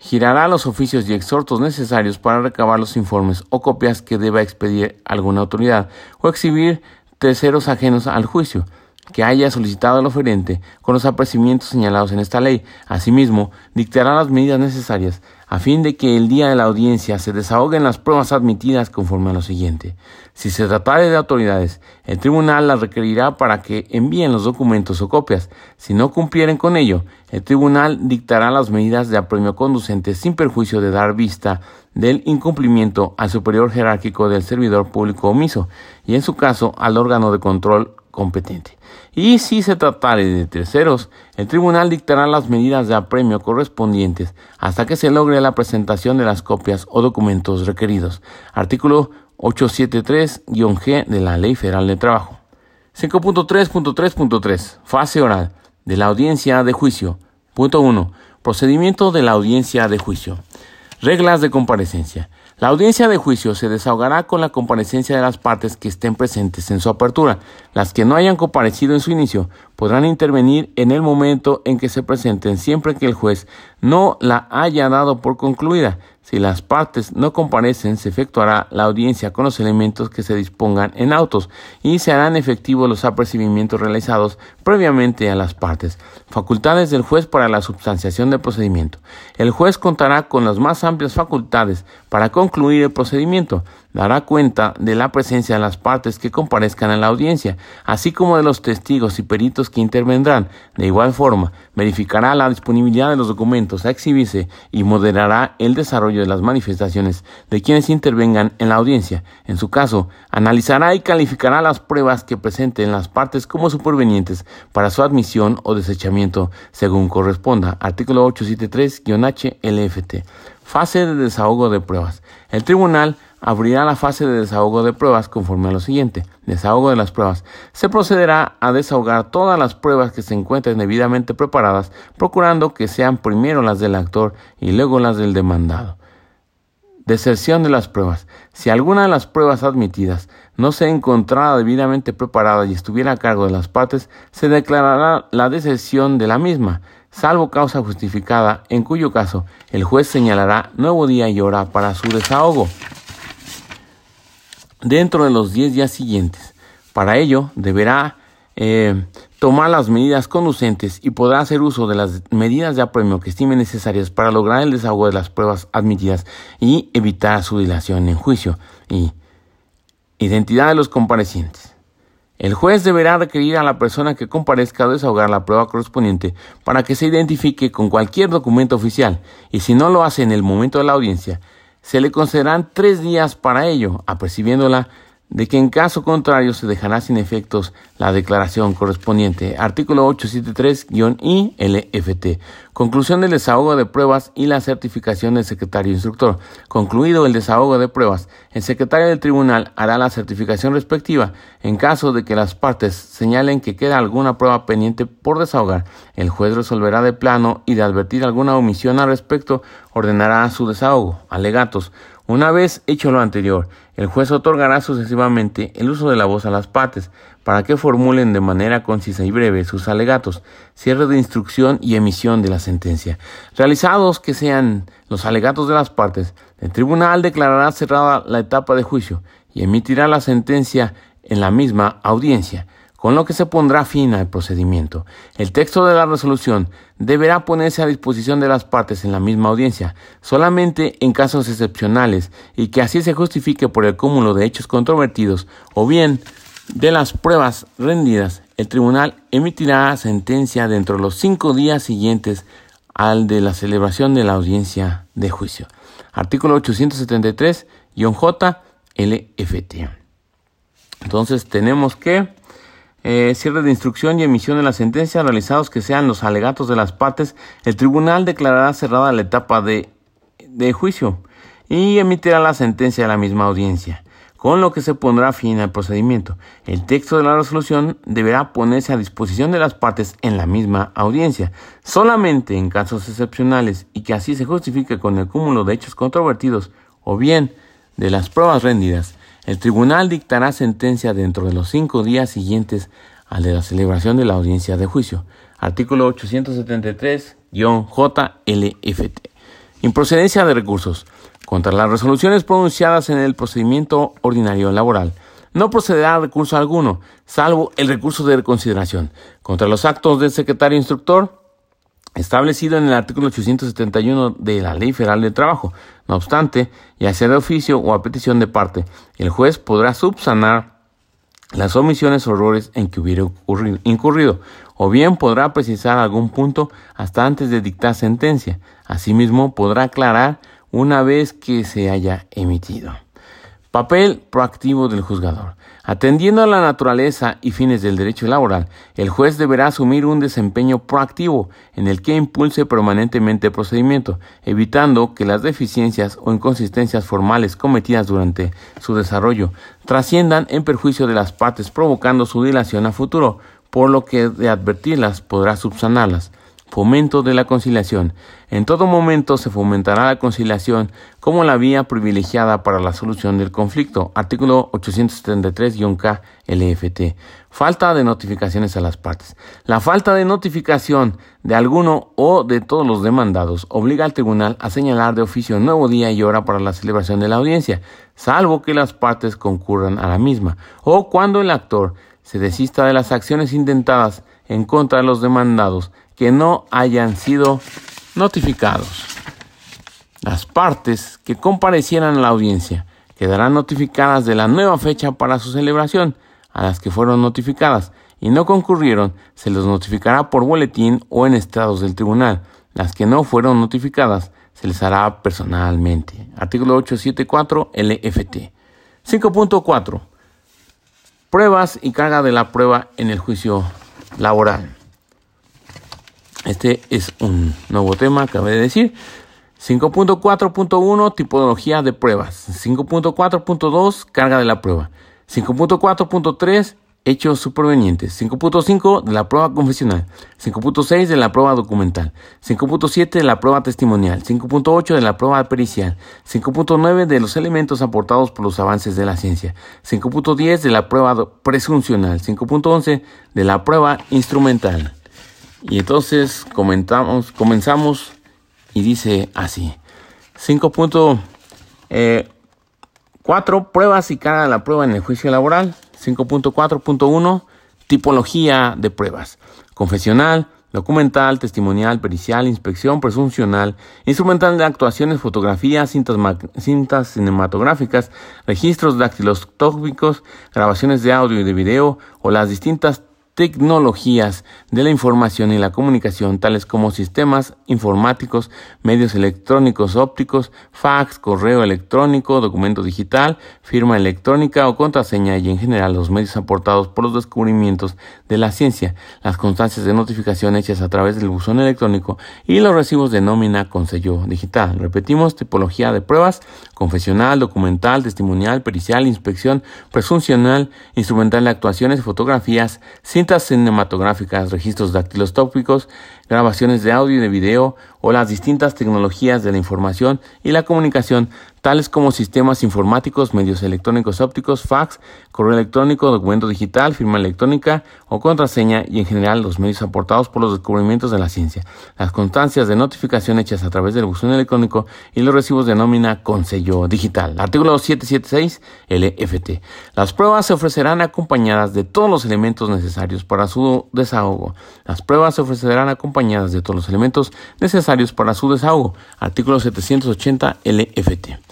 girará los oficios y exhortos necesarios para recabar los informes o copias que deba expedir alguna autoridad o exhibir terceros ajenos al juicio que haya solicitado el oferente con los apercibimientos señalados en esta ley. Asimismo, dictará las medidas necesarias a fin de que el día de la audiencia se desahoguen las pruebas admitidas conforme a lo siguiente. Si se tratare de autoridades, el tribunal las requerirá para que envíen los documentos o copias. Si no cumplieren con ello, el tribunal dictará las medidas de apremio conducentes sin perjuicio de dar vista del incumplimiento al superior jerárquico del servidor público omiso y en su caso al órgano de control competente. Y si se tratare de terceros, el tribunal dictará las medidas de apremio correspondientes hasta que se logre la presentación de las copias o documentos requeridos. Artículo 873-G de la Ley Federal de Trabajo. 5.3.3.3 Fase oral de la audiencia de juicio. Punto 1. Procedimiento de la audiencia de juicio. Reglas de comparecencia. La audiencia de juicio se desahogará con la comparecencia de las partes que estén presentes en su apertura. Las que no hayan comparecido en su inicio podrán intervenir en el momento en que se presenten siempre que el juez no la haya dado por concluida. Si las partes no comparecen, se efectuará la audiencia con los elementos que se dispongan en autos y se harán efectivos los apercibimientos realizados previamente a las partes. Facultades del juez para la substanciación del procedimiento. El juez contará con las más amplias facultades para concluir el procedimiento dará cuenta de la presencia de las partes que comparezcan en la audiencia, así como de los testigos y peritos que intervendrán. De igual forma, verificará la disponibilidad de los documentos a exhibirse y moderará el desarrollo de las manifestaciones de quienes intervengan en la audiencia. En su caso, analizará y calificará las pruebas que presenten las partes como supervenientes para su admisión o desechamiento según corresponda. Artículo 873-H LFT. Fase de desahogo de pruebas. El tribunal abrirá la fase de desahogo de pruebas conforme a lo siguiente. Desahogo de las pruebas. Se procederá a desahogar todas las pruebas que se encuentren debidamente preparadas, procurando que sean primero las del actor y luego las del demandado. Deserción de las pruebas. Si alguna de las pruebas admitidas no se encontrara debidamente preparada y estuviera a cargo de las partes, se declarará la deserción de la misma, salvo causa justificada, en cuyo caso el juez señalará nuevo día y hora para su desahogo dentro de los 10 días siguientes. Para ello, deberá eh, tomar las medidas conducentes y podrá hacer uso de las medidas de apremio que estime necesarias para lograr el desahogo de las pruebas admitidas y evitar su dilación en juicio. Y identidad de los comparecientes. El juez deberá requerir a la persona que comparezca desahogar la prueba correspondiente para que se identifique con cualquier documento oficial y si no lo hace en el momento de la audiencia, se le concederán tres días para ello, apercibiéndola de que en caso contrario se dejará sin efectos la declaración correspondiente. Artículo 873-I LFT. Conclusión del desahogo de pruebas y la certificación del secretario instructor. Concluido el desahogo de pruebas, el secretario del tribunal hará la certificación respectiva. En caso de que las partes señalen que queda alguna prueba pendiente por desahogar, el juez resolverá de plano y de advertir alguna omisión al respecto, ordenará su desahogo. Alegatos. Una vez hecho lo anterior, el juez otorgará sucesivamente el uso de la voz a las partes para que formulen de manera concisa y breve sus alegatos, cierre de instrucción y emisión de la sentencia. Realizados que sean los alegatos de las partes, el tribunal declarará cerrada la etapa de juicio y emitirá la sentencia en la misma audiencia con lo que se pondrá fin al procedimiento. El texto de la resolución deberá ponerse a disposición de las partes en la misma audiencia, solamente en casos excepcionales y que así se justifique por el cúmulo de hechos controvertidos o bien de las pruebas rendidas. El tribunal emitirá sentencia dentro de los cinco días siguientes al de la celebración de la audiencia de juicio. Artículo 873-J LFT. Entonces tenemos que eh, cierre de instrucción y emisión de la sentencia realizados que sean los alegatos de las partes, el tribunal declarará cerrada la etapa de, de juicio y emitirá la sentencia a la misma audiencia, con lo que se pondrá fin al procedimiento. El texto de la resolución deberá ponerse a disposición de las partes en la misma audiencia, solamente en casos excepcionales y que así se justifique con el cúmulo de hechos controvertidos o bien de las pruebas rendidas el tribunal dictará sentencia dentro de los cinco días siguientes al de la celebración de la audiencia de juicio. Artículo 873-JLFT. Improcedencia de recursos. Contra las resoluciones pronunciadas en el procedimiento ordinario laboral, no procederá recurso alguno, salvo el recurso de reconsideración. Contra los actos del secretario instructor, establecido en el artículo 871 de la Ley Federal del Trabajo. No obstante, ya sea de oficio o a petición de parte, el juez podrá subsanar las omisiones o errores en que hubiera incurrido, o bien podrá precisar algún punto hasta antes de dictar sentencia. Asimismo, podrá aclarar una vez que se haya emitido. Papel proactivo del juzgador. Atendiendo a la naturaleza y fines del derecho laboral, el juez deberá asumir un desempeño proactivo en el que impulse permanentemente el procedimiento, evitando que las deficiencias o inconsistencias formales cometidas durante su desarrollo trasciendan en perjuicio de las partes provocando su dilación a futuro, por lo que de advertirlas podrá subsanarlas. Fomento de la conciliación. En todo momento se fomentará la conciliación como la vía privilegiada para la solución del conflicto. Artículo 873-K LFT. Falta de notificaciones a las partes. La falta de notificación de alguno o de todos los demandados obliga al tribunal a señalar de oficio nuevo día y hora para la celebración de la audiencia, salvo que las partes concurran a la misma, o cuando el actor se desista de las acciones intentadas en contra de los demandados que no hayan sido notificados. Las partes que comparecieran a la audiencia quedarán notificadas de la nueva fecha para su celebración a las que fueron notificadas y no concurrieron, se les notificará por boletín o en estados del tribunal. Las que no fueron notificadas se les hará personalmente. Artículo 874 LFT. 5.4. Pruebas y carga de la prueba en el juicio laboral. Este es un nuevo tema, acabé de decir. 5.4.1 Tipología de pruebas. 5.4.2 Carga de la prueba. 5.4.3 Hechos supervenientes. 5.5 de la prueba confesional. 5.6 de la prueba documental. 5.7 de la prueba testimonial. 5.8 de la prueba pericial. 5.9 de los elementos aportados por los avances de la ciencia. 5.10 de la prueba presuncional. 5.11 de la prueba instrumental. Y entonces comentamos, comenzamos y dice así. 5.4 eh, pruebas y carga de la prueba en el juicio laboral. 5.4.1 Tipología de pruebas. Confesional, documental, testimonial, pericial, inspección, presuncional, instrumental de actuaciones, fotografías, cintas, cintas cinematográficas, registros dactiloscópicos, grabaciones de audio y de video o las distintas tecnologías de la información y la comunicación, tales como sistemas informáticos, medios electrónicos ópticos, fax, correo electrónico, documento digital, firma electrónica o contraseña y en general los medios aportados por los descubrimientos de la ciencia, las constancias de notificación hechas a través del buzón electrónico y los recibos de nómina con sello digital. Repetimos, tipología de pruebas, confesional, documental, testimonial, pericial, inspección, presuncional, instrumental de actuaciones, fotografías, cintas cinematográficas, registros dactiloscópicos, grabaciones de audio y de video o las distintas tecnologías de la información y la comunicación, tales como sistemas informáticos, medios electrónicos ópticos, fax, correo electrónico, documento digital, firma electrónica o contraseña y en general los medios aportados por los descubrimientos de la ciencia, las constancias de notificación hechas a través del buzón electrónico y los recibos de nómina con sello digital. Artículo 776 LFT. Las pruebas se ofrecerán acompañadas de todos los elementos necesarios para su desahogo. Las pruebas se ofrecerán acompañadas de todos los elementos necesarios para su desahogo. Artículo 780 LFT.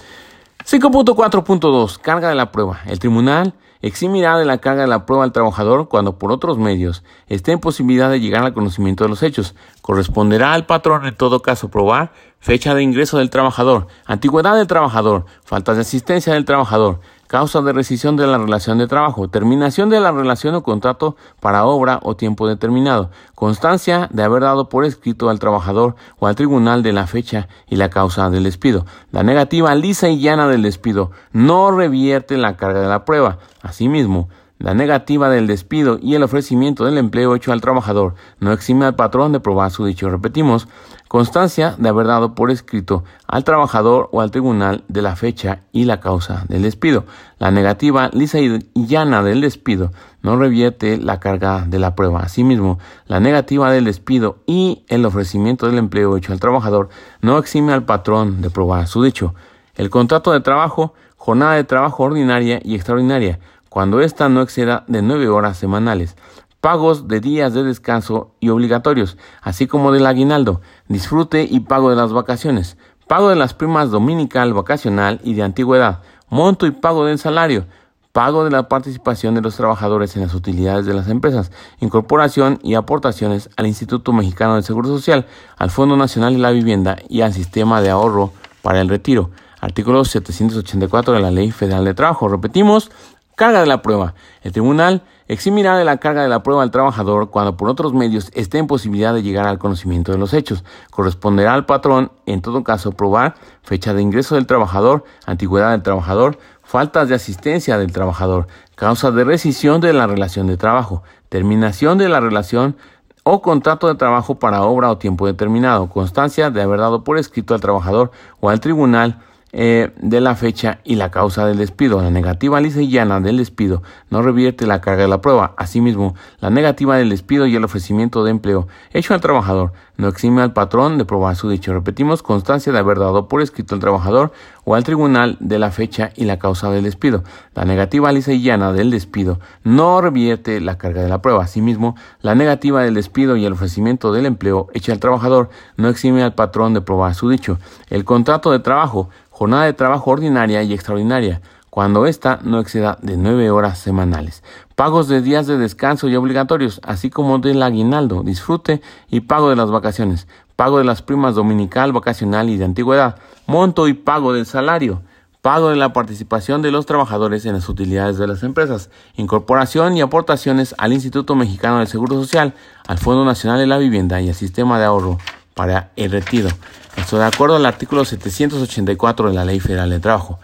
5.4.2 Carga de la prueba. El tribunal eximirá de la carga de la prueba al trabajador cuando por otros medios esté en posibilidad de llegar al conocimiento de los hechos. Corresponderá al patrón en todo caso probar fecha de ingreso del trabajador, antigüedad del trabajador, faltas de asistencia del trabajador, causa de rescisión de la relación de trabajo, terminación de la relación o contrato para obra o tiempo determinado, constancia de haber dado por escrito al trabajador o al tribunal de la fecha y la causa del despido. La negativa lisa y llana del despido no revierte la carga de la prueba. Asimismo, la negativa del despido y el ofrecimiento del empleo hecho al trabajador no exime al patrón de probar su dicho. Repetimos, constancia de haber dado por escrito al trabajador o al tribunal de la fecha y la causa del despido. La negativa lisa y llana del despido no revierte la carga de la prueba. Asimismo, la negativa del despido y el ofrecimiento del empleo hecho al trabajador no exime al patrón de probar su dicho. El contrato de trabajo, jornada de trabajo ordinaria y extraordinaria, cuando ésta no exceda de nueve horas semanales, pagos de días de descanso y obligatorios, así como del aguinaldo, disfrute y pago de las vacaciones, pago de las primas dominical, vacacional y de antigüedad, monto y pago del salario, pago de la participación de los trabajadores en las utilidades de las empresas, incorporación y aportaciones al Instituto Mexicano del Seguro Social, al Fondo Nacional de la Vivienda y al Sistema de Ahorro para el Retiro. Artículo 784 de la Ley Federal de Trabajo. Repetimos, Carga de la prueba. El tribunal eximirá de la carga de la prueba al trabajador cuando por otros medios esté en posibilidad de llegar al conocimiento de los hechos. Corresponderá al patrón, en todo caso, probar fecha de ingreso del trabajador, antigüedad del trabajador, faltas de asistencia del trabajador, causa de rescisión de la relación de trabajo, terminación de la relación o contrato de trabajo para obra o tiempo determinado, constancia de haber dado por escrito al trabajador o al tribunal eh, de la fecha y la causa del despido. La negativa lisa y llana del despido no revierte la carga de la prueba. Asimismo, la negativa del despido y el ofrecimiento de empleo hecho al trabajador no exime al patrón de probar su dicho. Repetimos, constancia de haber dado por escrito al trabajador o al tribunal de la fecha y la causa del despido. La negativa lisa y llana del despido no revierte la carga de la prueba. Asimismo, la negativa del despido y el ofrecimiento del empleo hecho al trabajador no exime al patrón de probar su dicho. El contrato de trabajo jornada de trabajo ordinaria y extraordinaria, cuando ésta no exceda de nueve horas semanales. Pagos de días de descanso y obligatorios, así como del aguinaldo, disfrute y pago de las vacaciones, pago de las primas dominical, vacacional y de antigüedad, monto y pago del salario, pago de la participación de los trabajadores en las utilidades de las empresas, incorporación y aportaciones al Instituto Mexicano del Seguro Social, al Fondo Nacional de la Vivienda y al Sistema de Ahorro para el retiro. Esto de acuerdo al artículo 784 de la Ley Federal de Trabajo.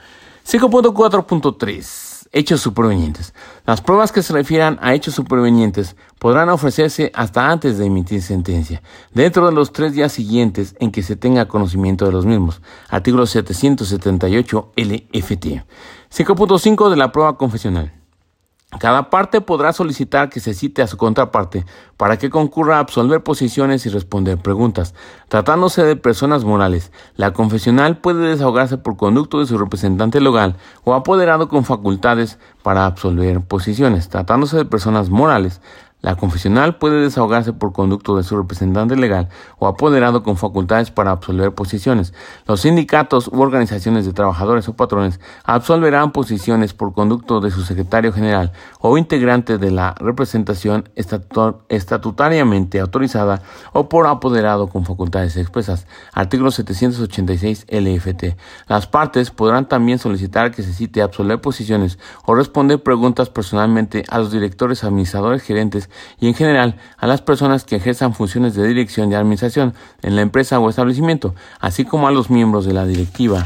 5.4.3 Hechos supervenientes. Las pruebas que se refieran a hechos supervenientes podrán ofrecerse hasta antes de emitir sentencia, dentro de los tres días siguientes en que se tenga conocimiento de los mismos. Artículo 778 LFT. 5.5 de la prueba confesional. Cada parte podrá solicitar que se cite a su contraparte para que concurra a absolver posiciones y responder preguntas. Tratándose de personas morales, la confesional puede desahogarse por conducto de su representante legal o apoderado con facultades para absolver posiciones. Tratándose de personas morales, la confesional puede desahogarse por conducto de su representante legal o apoderado con facultades para absolver posiciones. Los sindicatos u organizaciones de trabajadores o patrones absolverán posiciones por conducto de su secretario general o integrante de la representación estatutariamente autorizada o por apoderado con facultades expresas. Artículo 786 LFT. Las partes podrán también solicitar que se cite absolver posiciones o responder preguntas personalmente a los directores, administradores, gerentes y en general a las personas que ejerzan funciones de dirección y administración en la empresa o establecimiento, así como a los miembros de la directiva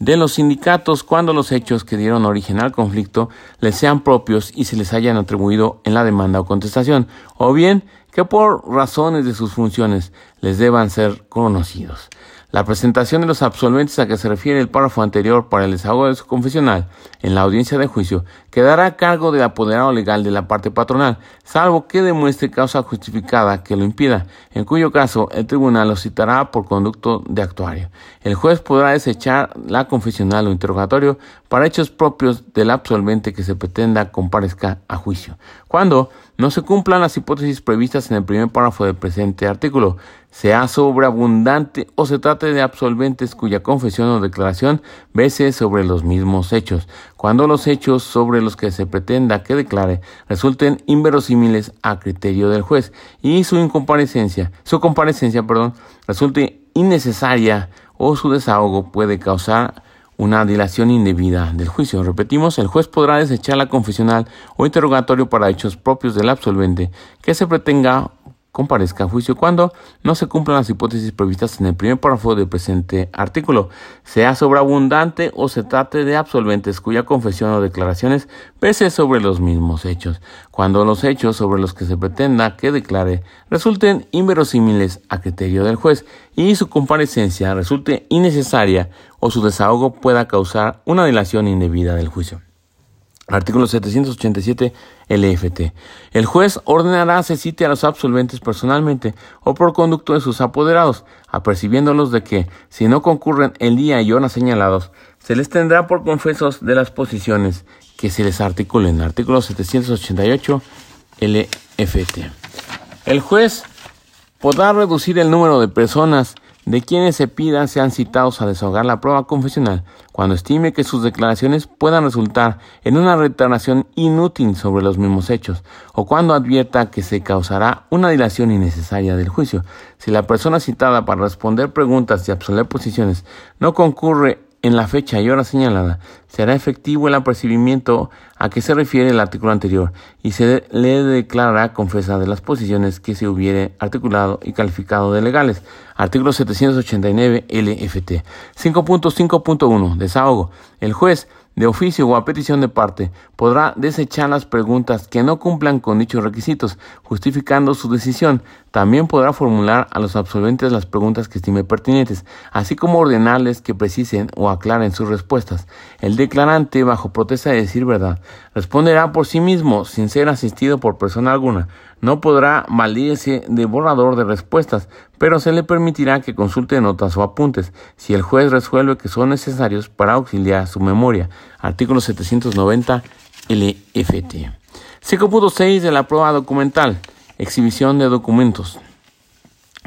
de los sindicatos cuando los hechos que dieron origen al conflicto les sean propios y se les hayan atribuido en la demanda o contestación, o bien que por razones de sus funciones les deban ser conocidos. La presentación de los absolventes a que se refiere el párrafo anterior para el desahogo de su confesional en la audiencia de juicio quedará a cargo del apoderado legal de la parte patronal, salvo que demuestre causa justificada que lo impida, en cuyo caso el tribunal lo citará por conducto de actuario. El juez podrá desechar la confesional o interrogatorio para hechos propios del absolvente que se pretenda comparezca a juicio. Cuando no se cumplan las hipótesis previstas en el primer párrafo del presente artículo, sea sobreabundante o se trate de absolventes cuya confesión o declaración vese sobre los mismos hechos, cuando los hechos sobre los que se pretenda que declare resulten inverosímiles a criterio del juez y su incomparecencia, su comparecencia, perdón, resulte innecesaria o su desahogo puede causar una dilación indebida del juicio. Repetimos, el juez podrá desechar la confesional o interrogatorio para hechos propios del absolvente que se pretenga comparezca a juicio cuando no se cumplan las hipótesis previstas en el primer párrafo del presente artículo, sea sobreabundante o se trate de absolventes cuya confesión o declaraciones pese sobre los mismos hechos, cuando los hechos sobre los que se pretenda que declare resulten inverosímiles a criterio del juez y su comparecencia resulte innecesaria o su desahogo pueda causar una dilación indebida del juicio. Artículo 787 LFT. El juez ordenará se cite a los absolventes personalmente o por conducto de sus apoderados, apercibiéndolos de que, si no concurren el día y hora señalados, se les tendrá por confesos de las posiciones que se les articulen. Artículo 788 LFT. El juez podrá reducir el número de personas de quienes se pida sean citados a desahogar la prueba confesional cuando estime que sus declaraciones puedan resultar en una retardación inútil sobre los mismos hechos o cuando advierta que se causará una dilación innecesaria del juicio. Si la persona citada para responder preguntas y absolver posiciones no concurre en la fecha y hora señalada, será efectivo el apercibimiento a que se refiere el artículo anterior y se le declarará confesa de las posiciones que se hubiere articulado y calificado de legales. Artículo 789 LFT. 5.5.1. Desahogo. El juez de oficio o a petición de parte, podrá desechar las preguntas que no cumplan con dichos requisitos, justificando su decisión. También podrá formular a los absolventes las preguntas que estime pertinentes, así como ordenarles que precisen o aclaren sus respuestas. El declarante, bajo protesta de decir verdad, responderá por sí mismo, sin ser asistido por persona alguna. No podrá valerse de borrador de respuestas, pero se le permitirá que consulte notas o apuntes, si el juez resuelve que son necesarios para auxiliar su memoria. Artículo 790 LFT. 5.6 de la prueba documental. Exhibición de documentos.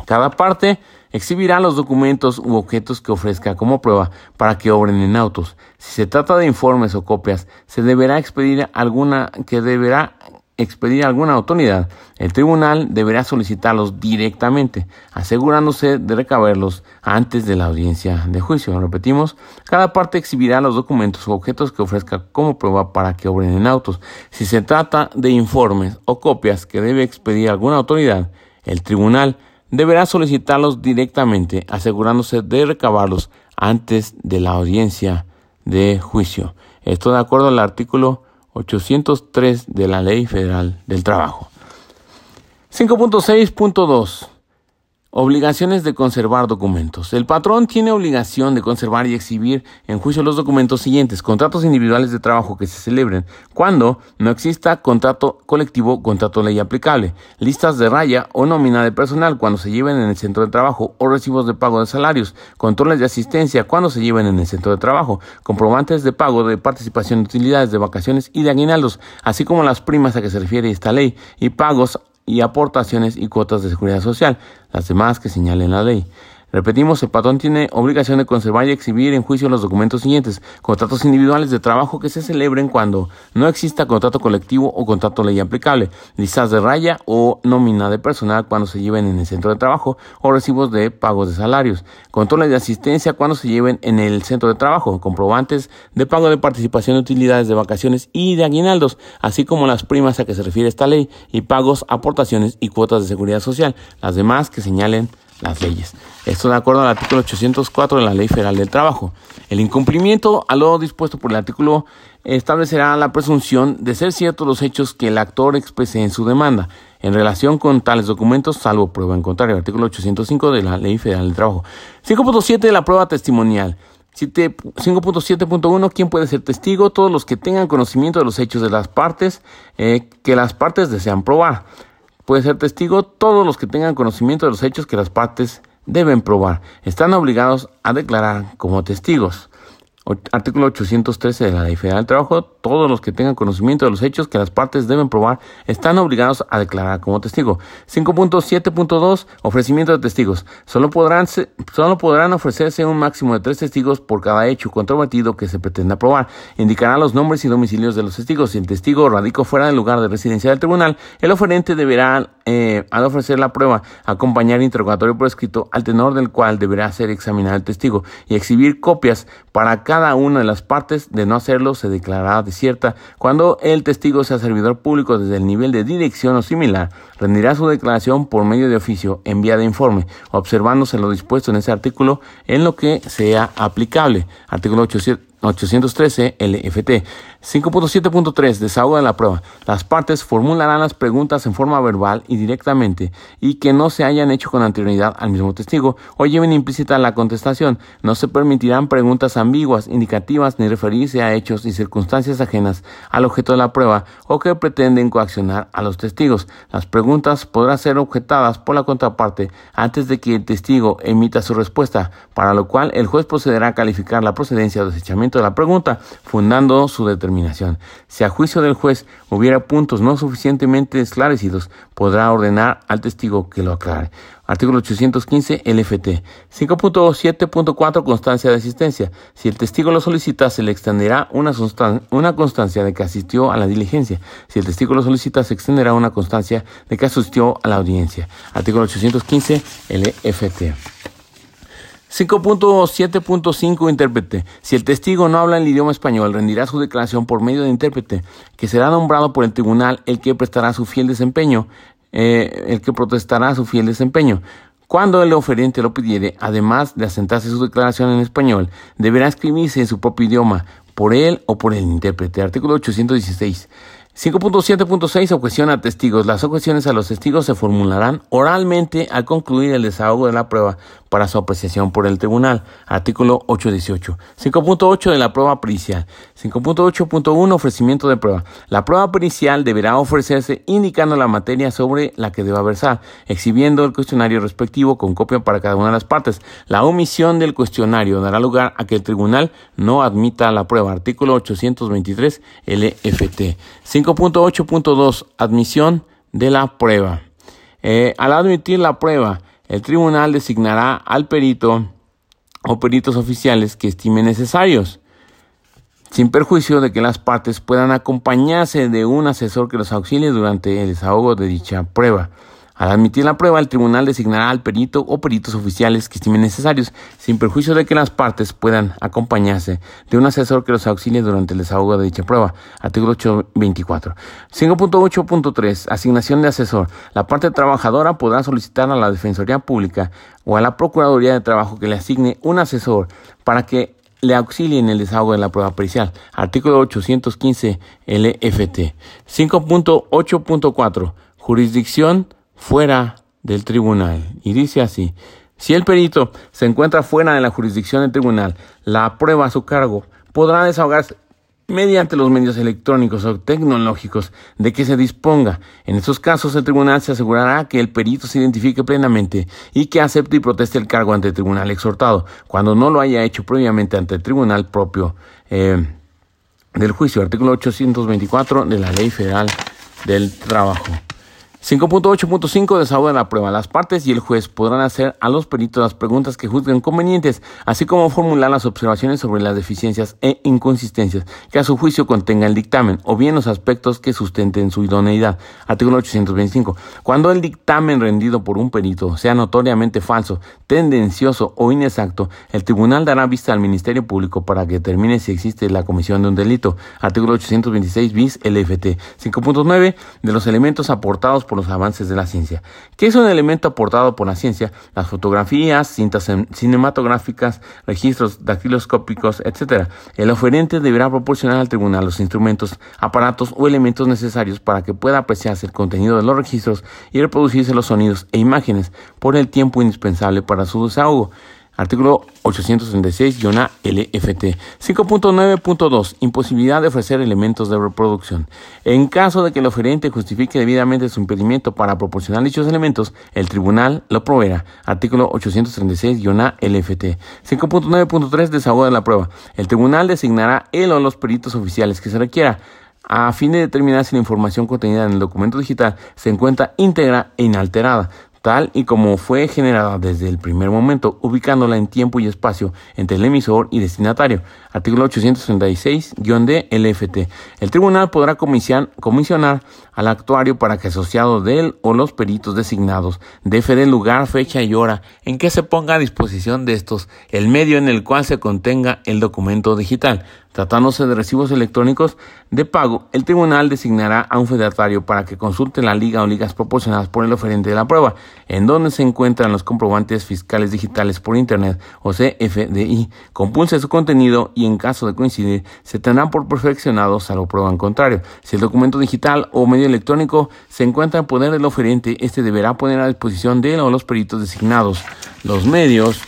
Cada parte exhibirá los documentos u objetos que ofrezca como prueba para que obren en autos. Si se trata de informes o copias, se deberá expedir alguna que deberá expedir alguna autoridad, el tribunal deberá solicitarlos directamente, asegurándose de recabarlos antes de la audiencia de juicio. Repetimos, cada parte exhibirá los documentos o objetos que ofrezca como prueba para que obren en autos. Si se trata de informes o copias que debe expedir alguna autoridad, el tribunal deberá solicitarlos directamente, asegurándose de recabarlos antes de la audiencia de juicio. Esto de acuerdo al artículo 803 de la Ley Federal del Trabajo. 5.6.2 Obligaciones de conservar documentos. El patrón tiene obligación de conservar y exhibir en juicio los documentos siguientes. Contratos individuales de trabajo que se celebren cuando no exista contrato colectivo, contrato ley aplicable. Listas de raya o nómina de personal cuando se lleven en el centro de trabajo o recibos de pago de salarios. Controles de asistencia cuando se lleven en el centro de trabajo. Comprobantes de pago de participación de utilidades de vacaciones y de aguinaldos, así como las primas a que se refiere esta ley y pagos y aportaciones y cuotas de seguridad social, las demás que señalen la ley. Repetimos, el patrón tiene obligación de conservar y exhibir en juicio los documentos siguientes. Contratos individuales de trabajo que se celebren cuando no exista contrato colectivo o contrato ley aplicable. Listas de raya o nómina de personal cuando se lleven en el centro de trabajo o recibos de pagos de salarios. Controles de asistencia cuando se lleven en el centro de trabajo. Comprobantes de pago de participación de utilidades de vacaciones y de aguinaldos, así como las primas a que se refiere esta ley y pagos, aportaciones y cuotas de seguridad social. Las demás que señalen las leyes. Esto de acuerdo al artículo 804 de la Ley Federal del Trabajo. El incumplimiento a lo dispuesto por el artículo establecerá la presunción de ser ciertos los hechos que el actor exprese en su demanda en relación con tales documentos, salvo prueba en contrario. Artículo 805 de la Ley Federal del Trabajo. 5.7 de la prueba testimonial. 5.7.1 ¿Quién puede ser testigo? Todos los que tengan conocimiento de los hechos de las partes eh, que las partes desean probar. Puede ser testigo todos los que tengan conocimiento de los hechos que las partes deben probar. Están obligados a declarar como testigos. Artículo 813 de la Ley Federal del Trabajo. Todos los que tengan conocimiento de los hechos que las partes deben probar están obligados a declarar como testigo. 5.7.2 Ofrecimiento de testigos. Solo podrán, solo podrán ofrecerse un máximo de tres testigos por cada hecho controvertido que se pretenda probar. Indicarán los nombres y domicilios de los testigos. Si el testigo radica fuera del lugar de residencia del tribunal, el oferente deberá, eh, al ofrecer la prueba, acompañar interrogatorio por escrito al tenor del cual deberá ser examinado el testigo y exhibir copias para cada cada una de las partes, de no hacerlo se declarará desierta. Cuando el testigo sea servidor público desde el nivel de dirección o similar, rendirá su declaración por medio de oficio en vía de informe, observándose lo dispuesto en ese artículo en lo que sea aplicable. Artículo 87 813 LFT. 5.7.3 Desahogo de la prueba. Las partes formularán las preguntas en forma verbal y directamente y que no se hayan hecho con anterioridad al mismo testigo o lleven implícita la contestación. No se permitirán preguntas ambiguas, indicativas ni referirse a hechos y circunstancias ajenas al objeto de la prueba o que pretenden coaccionar a los testigos. Las preguntas podrán ser objetadas por la contraparte antes de que el testigo emita su respuesta, para lo cual el juez procederá a calificar la procedencia o desechamiento de la pregunta, fundando su determinación. Si a juicio del juez hubiera puntos no suficientemente esclarecidos, podrá ordenar al testigo que lo aclare. Artículo 815 LFT. 5.7.4 Constancia de asistencia. Si el testigo lo solicita, se le extenderá una, una constancia de que asistió a la diligencia. Si el testigo lo solicita, se extenderá una constancia de que asistió a la audiencia. Artículo 815 LFT. 5.7.5 Intérprete. Si el testigo no habla el idioma español, rendirá su declaración por medio de intérprete, que será nombrado por el tribunal el que prestará su fiel desempeño, eh, el que protestará su fiel desempeño. Cuando el oferente lo pidiere, además de asentarse su declaración en español, deberá escribirse en su propio idioma, por él o por el intérprete. Artículo 816. 5.7.6 Objeción a testigos. Las objeciones a los testigos se formularán oralmente al concluir el desahogo de la prueba para su apreciación por el tribunal. Artículo 818. 5.8 de la prueba pericial. 5.8.1 Ofrecimiento de prueba. La prueba pericial deberá ofrecerse indicando la materia sobre la que deba versar, exhibiendo el cuestionario respectivo con copia para cada una de las partes. La omisión del cuestionario dará lugar a que el tribunal no admita la prueba. Artículo 823 LFT. 5.8.2 Admisión de la prueba. Eh, al admitir la prueba, el tribunal designará al perito o peritos oficiales que estime necesarios, sin perjuicio de que las partes puedan acompañarse de un asesor que los auxilie durante el desahogo de dicha prueba. Al admitir la prueba, el tribunal designará al perito o peritos oficiales que estimen necesarios, sin perjuicio de que las partes puedan acompañarse de un asesor que los auxilie durante el desahogo de dicha prueba. Artículo 824. 5.8.3. Asignación de asesor. La parte trabajadora podrá solicitar a la Defensoría Pública o a la Procuraduría de Trabajo que le asigne un asesor para que le auxilie en el desahogo de la prueba pericial. Artículo 815 LFT. 5.8.4. Jurisdicción fuera del tribunal. Y dice así, si el perito se encuentra fuera de la jurisdicción del tribunal, la prueba a su cargo podrá desahogarse mediante los medios electrónicos o tecnológicos de que se disponga. En estos casos, el tribunal se asegurará que el perito se identifique plenamente y que acepte y proteste el cargo ante el tribunal exhortado, cuando no lo haya hecho previamente ante el tribunal propio eh, del juicio. Artículo 824 de la Ley Federal del Trabajo. 5.8.5 Desahogo de la prueba. Las partes y el juez podrán hacer a los peritos las preguntas que juzguen convenientes, así como formular las observaciones sobre las deficiencias e inconsistencias que a su juicio contenga el dictamen, o bien los aspectos que sustenten su idoneidad. Artículo 825. Cuando el dictamen rendido por un perito sea notoriamente falso, tendencioso o inexacto, el tribunal dará vista al Ministerio Público para que determine si existe la comisión de un delito. Artículo 826 bis LFT. 5.9 de los elementos aportados por los avances de la ciencia. ¿Qué es un elemento aportado por la ciencia? Las fotografías, cintas cinematográficas, registros dactiloscópicos, etc. El oferente deberá proporcionar al tribunal los instrumentos, aparatos o elementos necesarios para que pueda apreciarse el contenido de los registros y reproducirse los sonidos e imágenes por el tiempo indispensable para su desahogo. Artículo 836-A LFT. 5.9.2. Imposibilidad de ofrecer elementos de reproducción. En caso de que el oferente justifique debidamente su impedimento para proporcionar dichos elementos, el tribunal lo proveerá. Artículo 836-A LFT. 5.9.3. Desahogo de la prueba. El tribunal designará el o los peritos oficiales que se requiera a fin de determinar si la información contenida en el documento digital se encuentra íntegra e inalterada tal y como fue generada desde el primer momento, ubicándola en tiempo y espacio entre el emisor y destinatario. Artículo 836-D LFT. El tribunal podrá comisionar al actuario para que asociado de él o los peritos designados dé fe del lugar, fecha y hora en que se ponga a disposición de estos el medio en el cual se contenga el documento digital. Tratándose de recibos electrónicos de pago, el tribunal designará a un federatario para que consulte la liga o ligas proporcionadas por el oferente de la prueba, en donde se encuentran los comprobantes fiscales digitales por Internet o CFDI, compulse su contenido y en caso de coincidir, se tendrán por perfeccionados a lo prueba en contrario. Si el documento digital o medio electrónico se encuentra en poder del oferente, este deberá poner a disposición de o los peritos designados los medios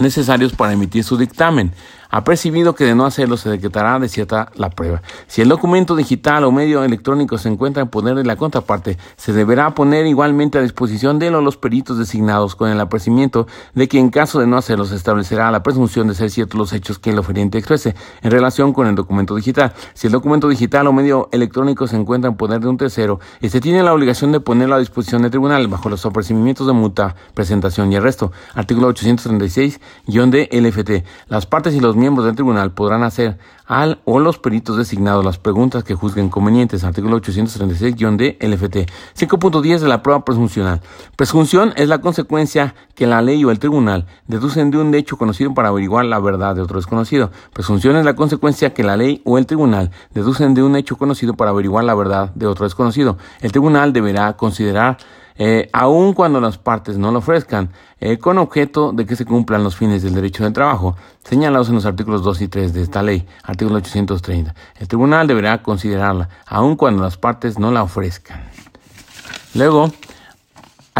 necesarios para emitir su dictamen ha percibido que de no hacerlo se decretará desierta la prueba. Si el documento digital o medio electrónico se encuentra en poder de la contraparte, se deberá poner igualmente a disposición de los peritos designados con el apercibimiento de que en caso de no hacerlo se establecerá la presunción de ser ciertos los hechos que el oferente exprese en relación con el documento digital. Si el documento digital o medio electrónico se encuentra en poder de un tercero, este tiene la obligación de ponerlo a disposición del tribunal bajo los apercibimientos de multa, presentación y arresto. Artículo 836-D LFT. Las partes y los miembros del tribunal podrán hacer al o los peritos designados las preguntas que juzguen convenientes. Artículo 836-D LFT. 5.10 de la prueba presuncional. Presunción es la consecuencia que la ley o el tribunal deducen de un hecho conocido para averiguar la verdad de otro desconocido. Presunción es la consecuencia que la ley o el tribunal deducen de un hecho conocido para averiguar la verdad de otro desconocido. El tribunal deberá considerar eh, aun cuando las partes no lo ofrezcan, eh, con objeto de que se cumplan los fines del derecho del trabajo, señalados en los artículos 2 y 3 de esta ley, artículo 830. El tribunal deberá considerarla, aun cuando las partes no la ofrezcan. Luego,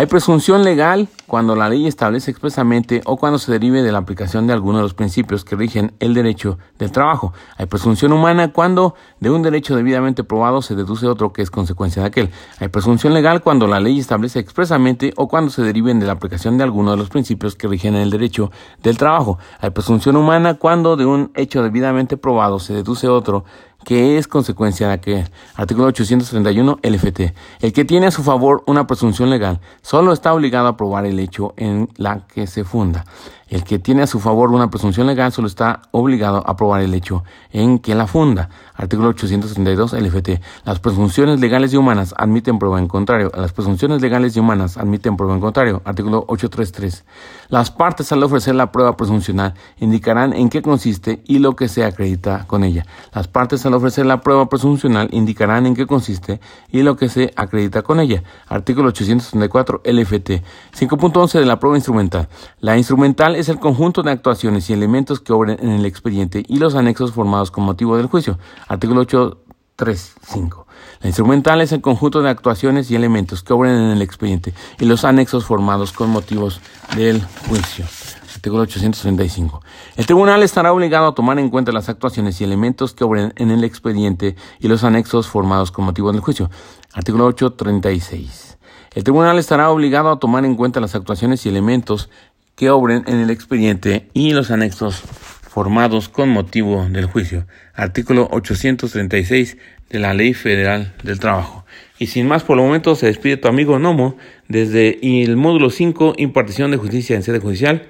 hay presunción legal cuando la ley establece expresamente o cuando se derive de la aplicación de alguno de los principios que rigen el derecho del trabajo. Hay presunción humana cuando de un derecho debidamente probado se deduce otro que es consecuencia de aquel. Hay presunción legal cuando la ley establece expresamente o cuando se deriven de la aplicación de alguno de los principios que rigen el derecho del trabajo. Hay presunción humana cuando de un hecho debidamente probado se deduce otro que es consecuencia de aquel. Artículo 831 LFT. El que tiene a su favor una presunción legal solo está obligado a probar el hecho en la que se funda. El que tiene a su favor una presunción legal solo está obligado a probar el hecho en que la funda. Artículo 832 LFT. Las presunciones legales y humanas admiten prueba en contrario. Las presunciones legales y humanas admiten prueba en contrario. Artículo 833. Las partes al ofrecer la prueba presuncional indicarán en qué consiste y lo que se acredita con ella. Las partes al ofrecer la prueba presuncional indicarán en qué consiste y lo que se acredita con ella. Artículo 834 LFT. 5.11 de la prueba instrumental. La instrumental es el conjunto de actuaciones y elementos que obren en el expediente y los anexos formados con motivo del juicio. Artículo 835. La instrumental es el conjunto de actuaciones y elementos que obren en el expediente y los anexos formados con motivos del juicio. Artículo 835. El tribunal estará obligado a tomar en cuenta las actuaciones y elementos que obren en el expediente y los anexos formados con motivo del juicio. Artículo 836. El tribunal estará obligado a tomar en cuenta las actuaciones y elementos que obren en el expediente y los anexos formados con motivo del juicio. Artículo 836 de la Ley Federal del Trabajo. Y sin más por el momento se despide tu amigo Nomo desde el módulo 5, impartición de justicia en sede judicial.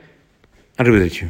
Arrivederci.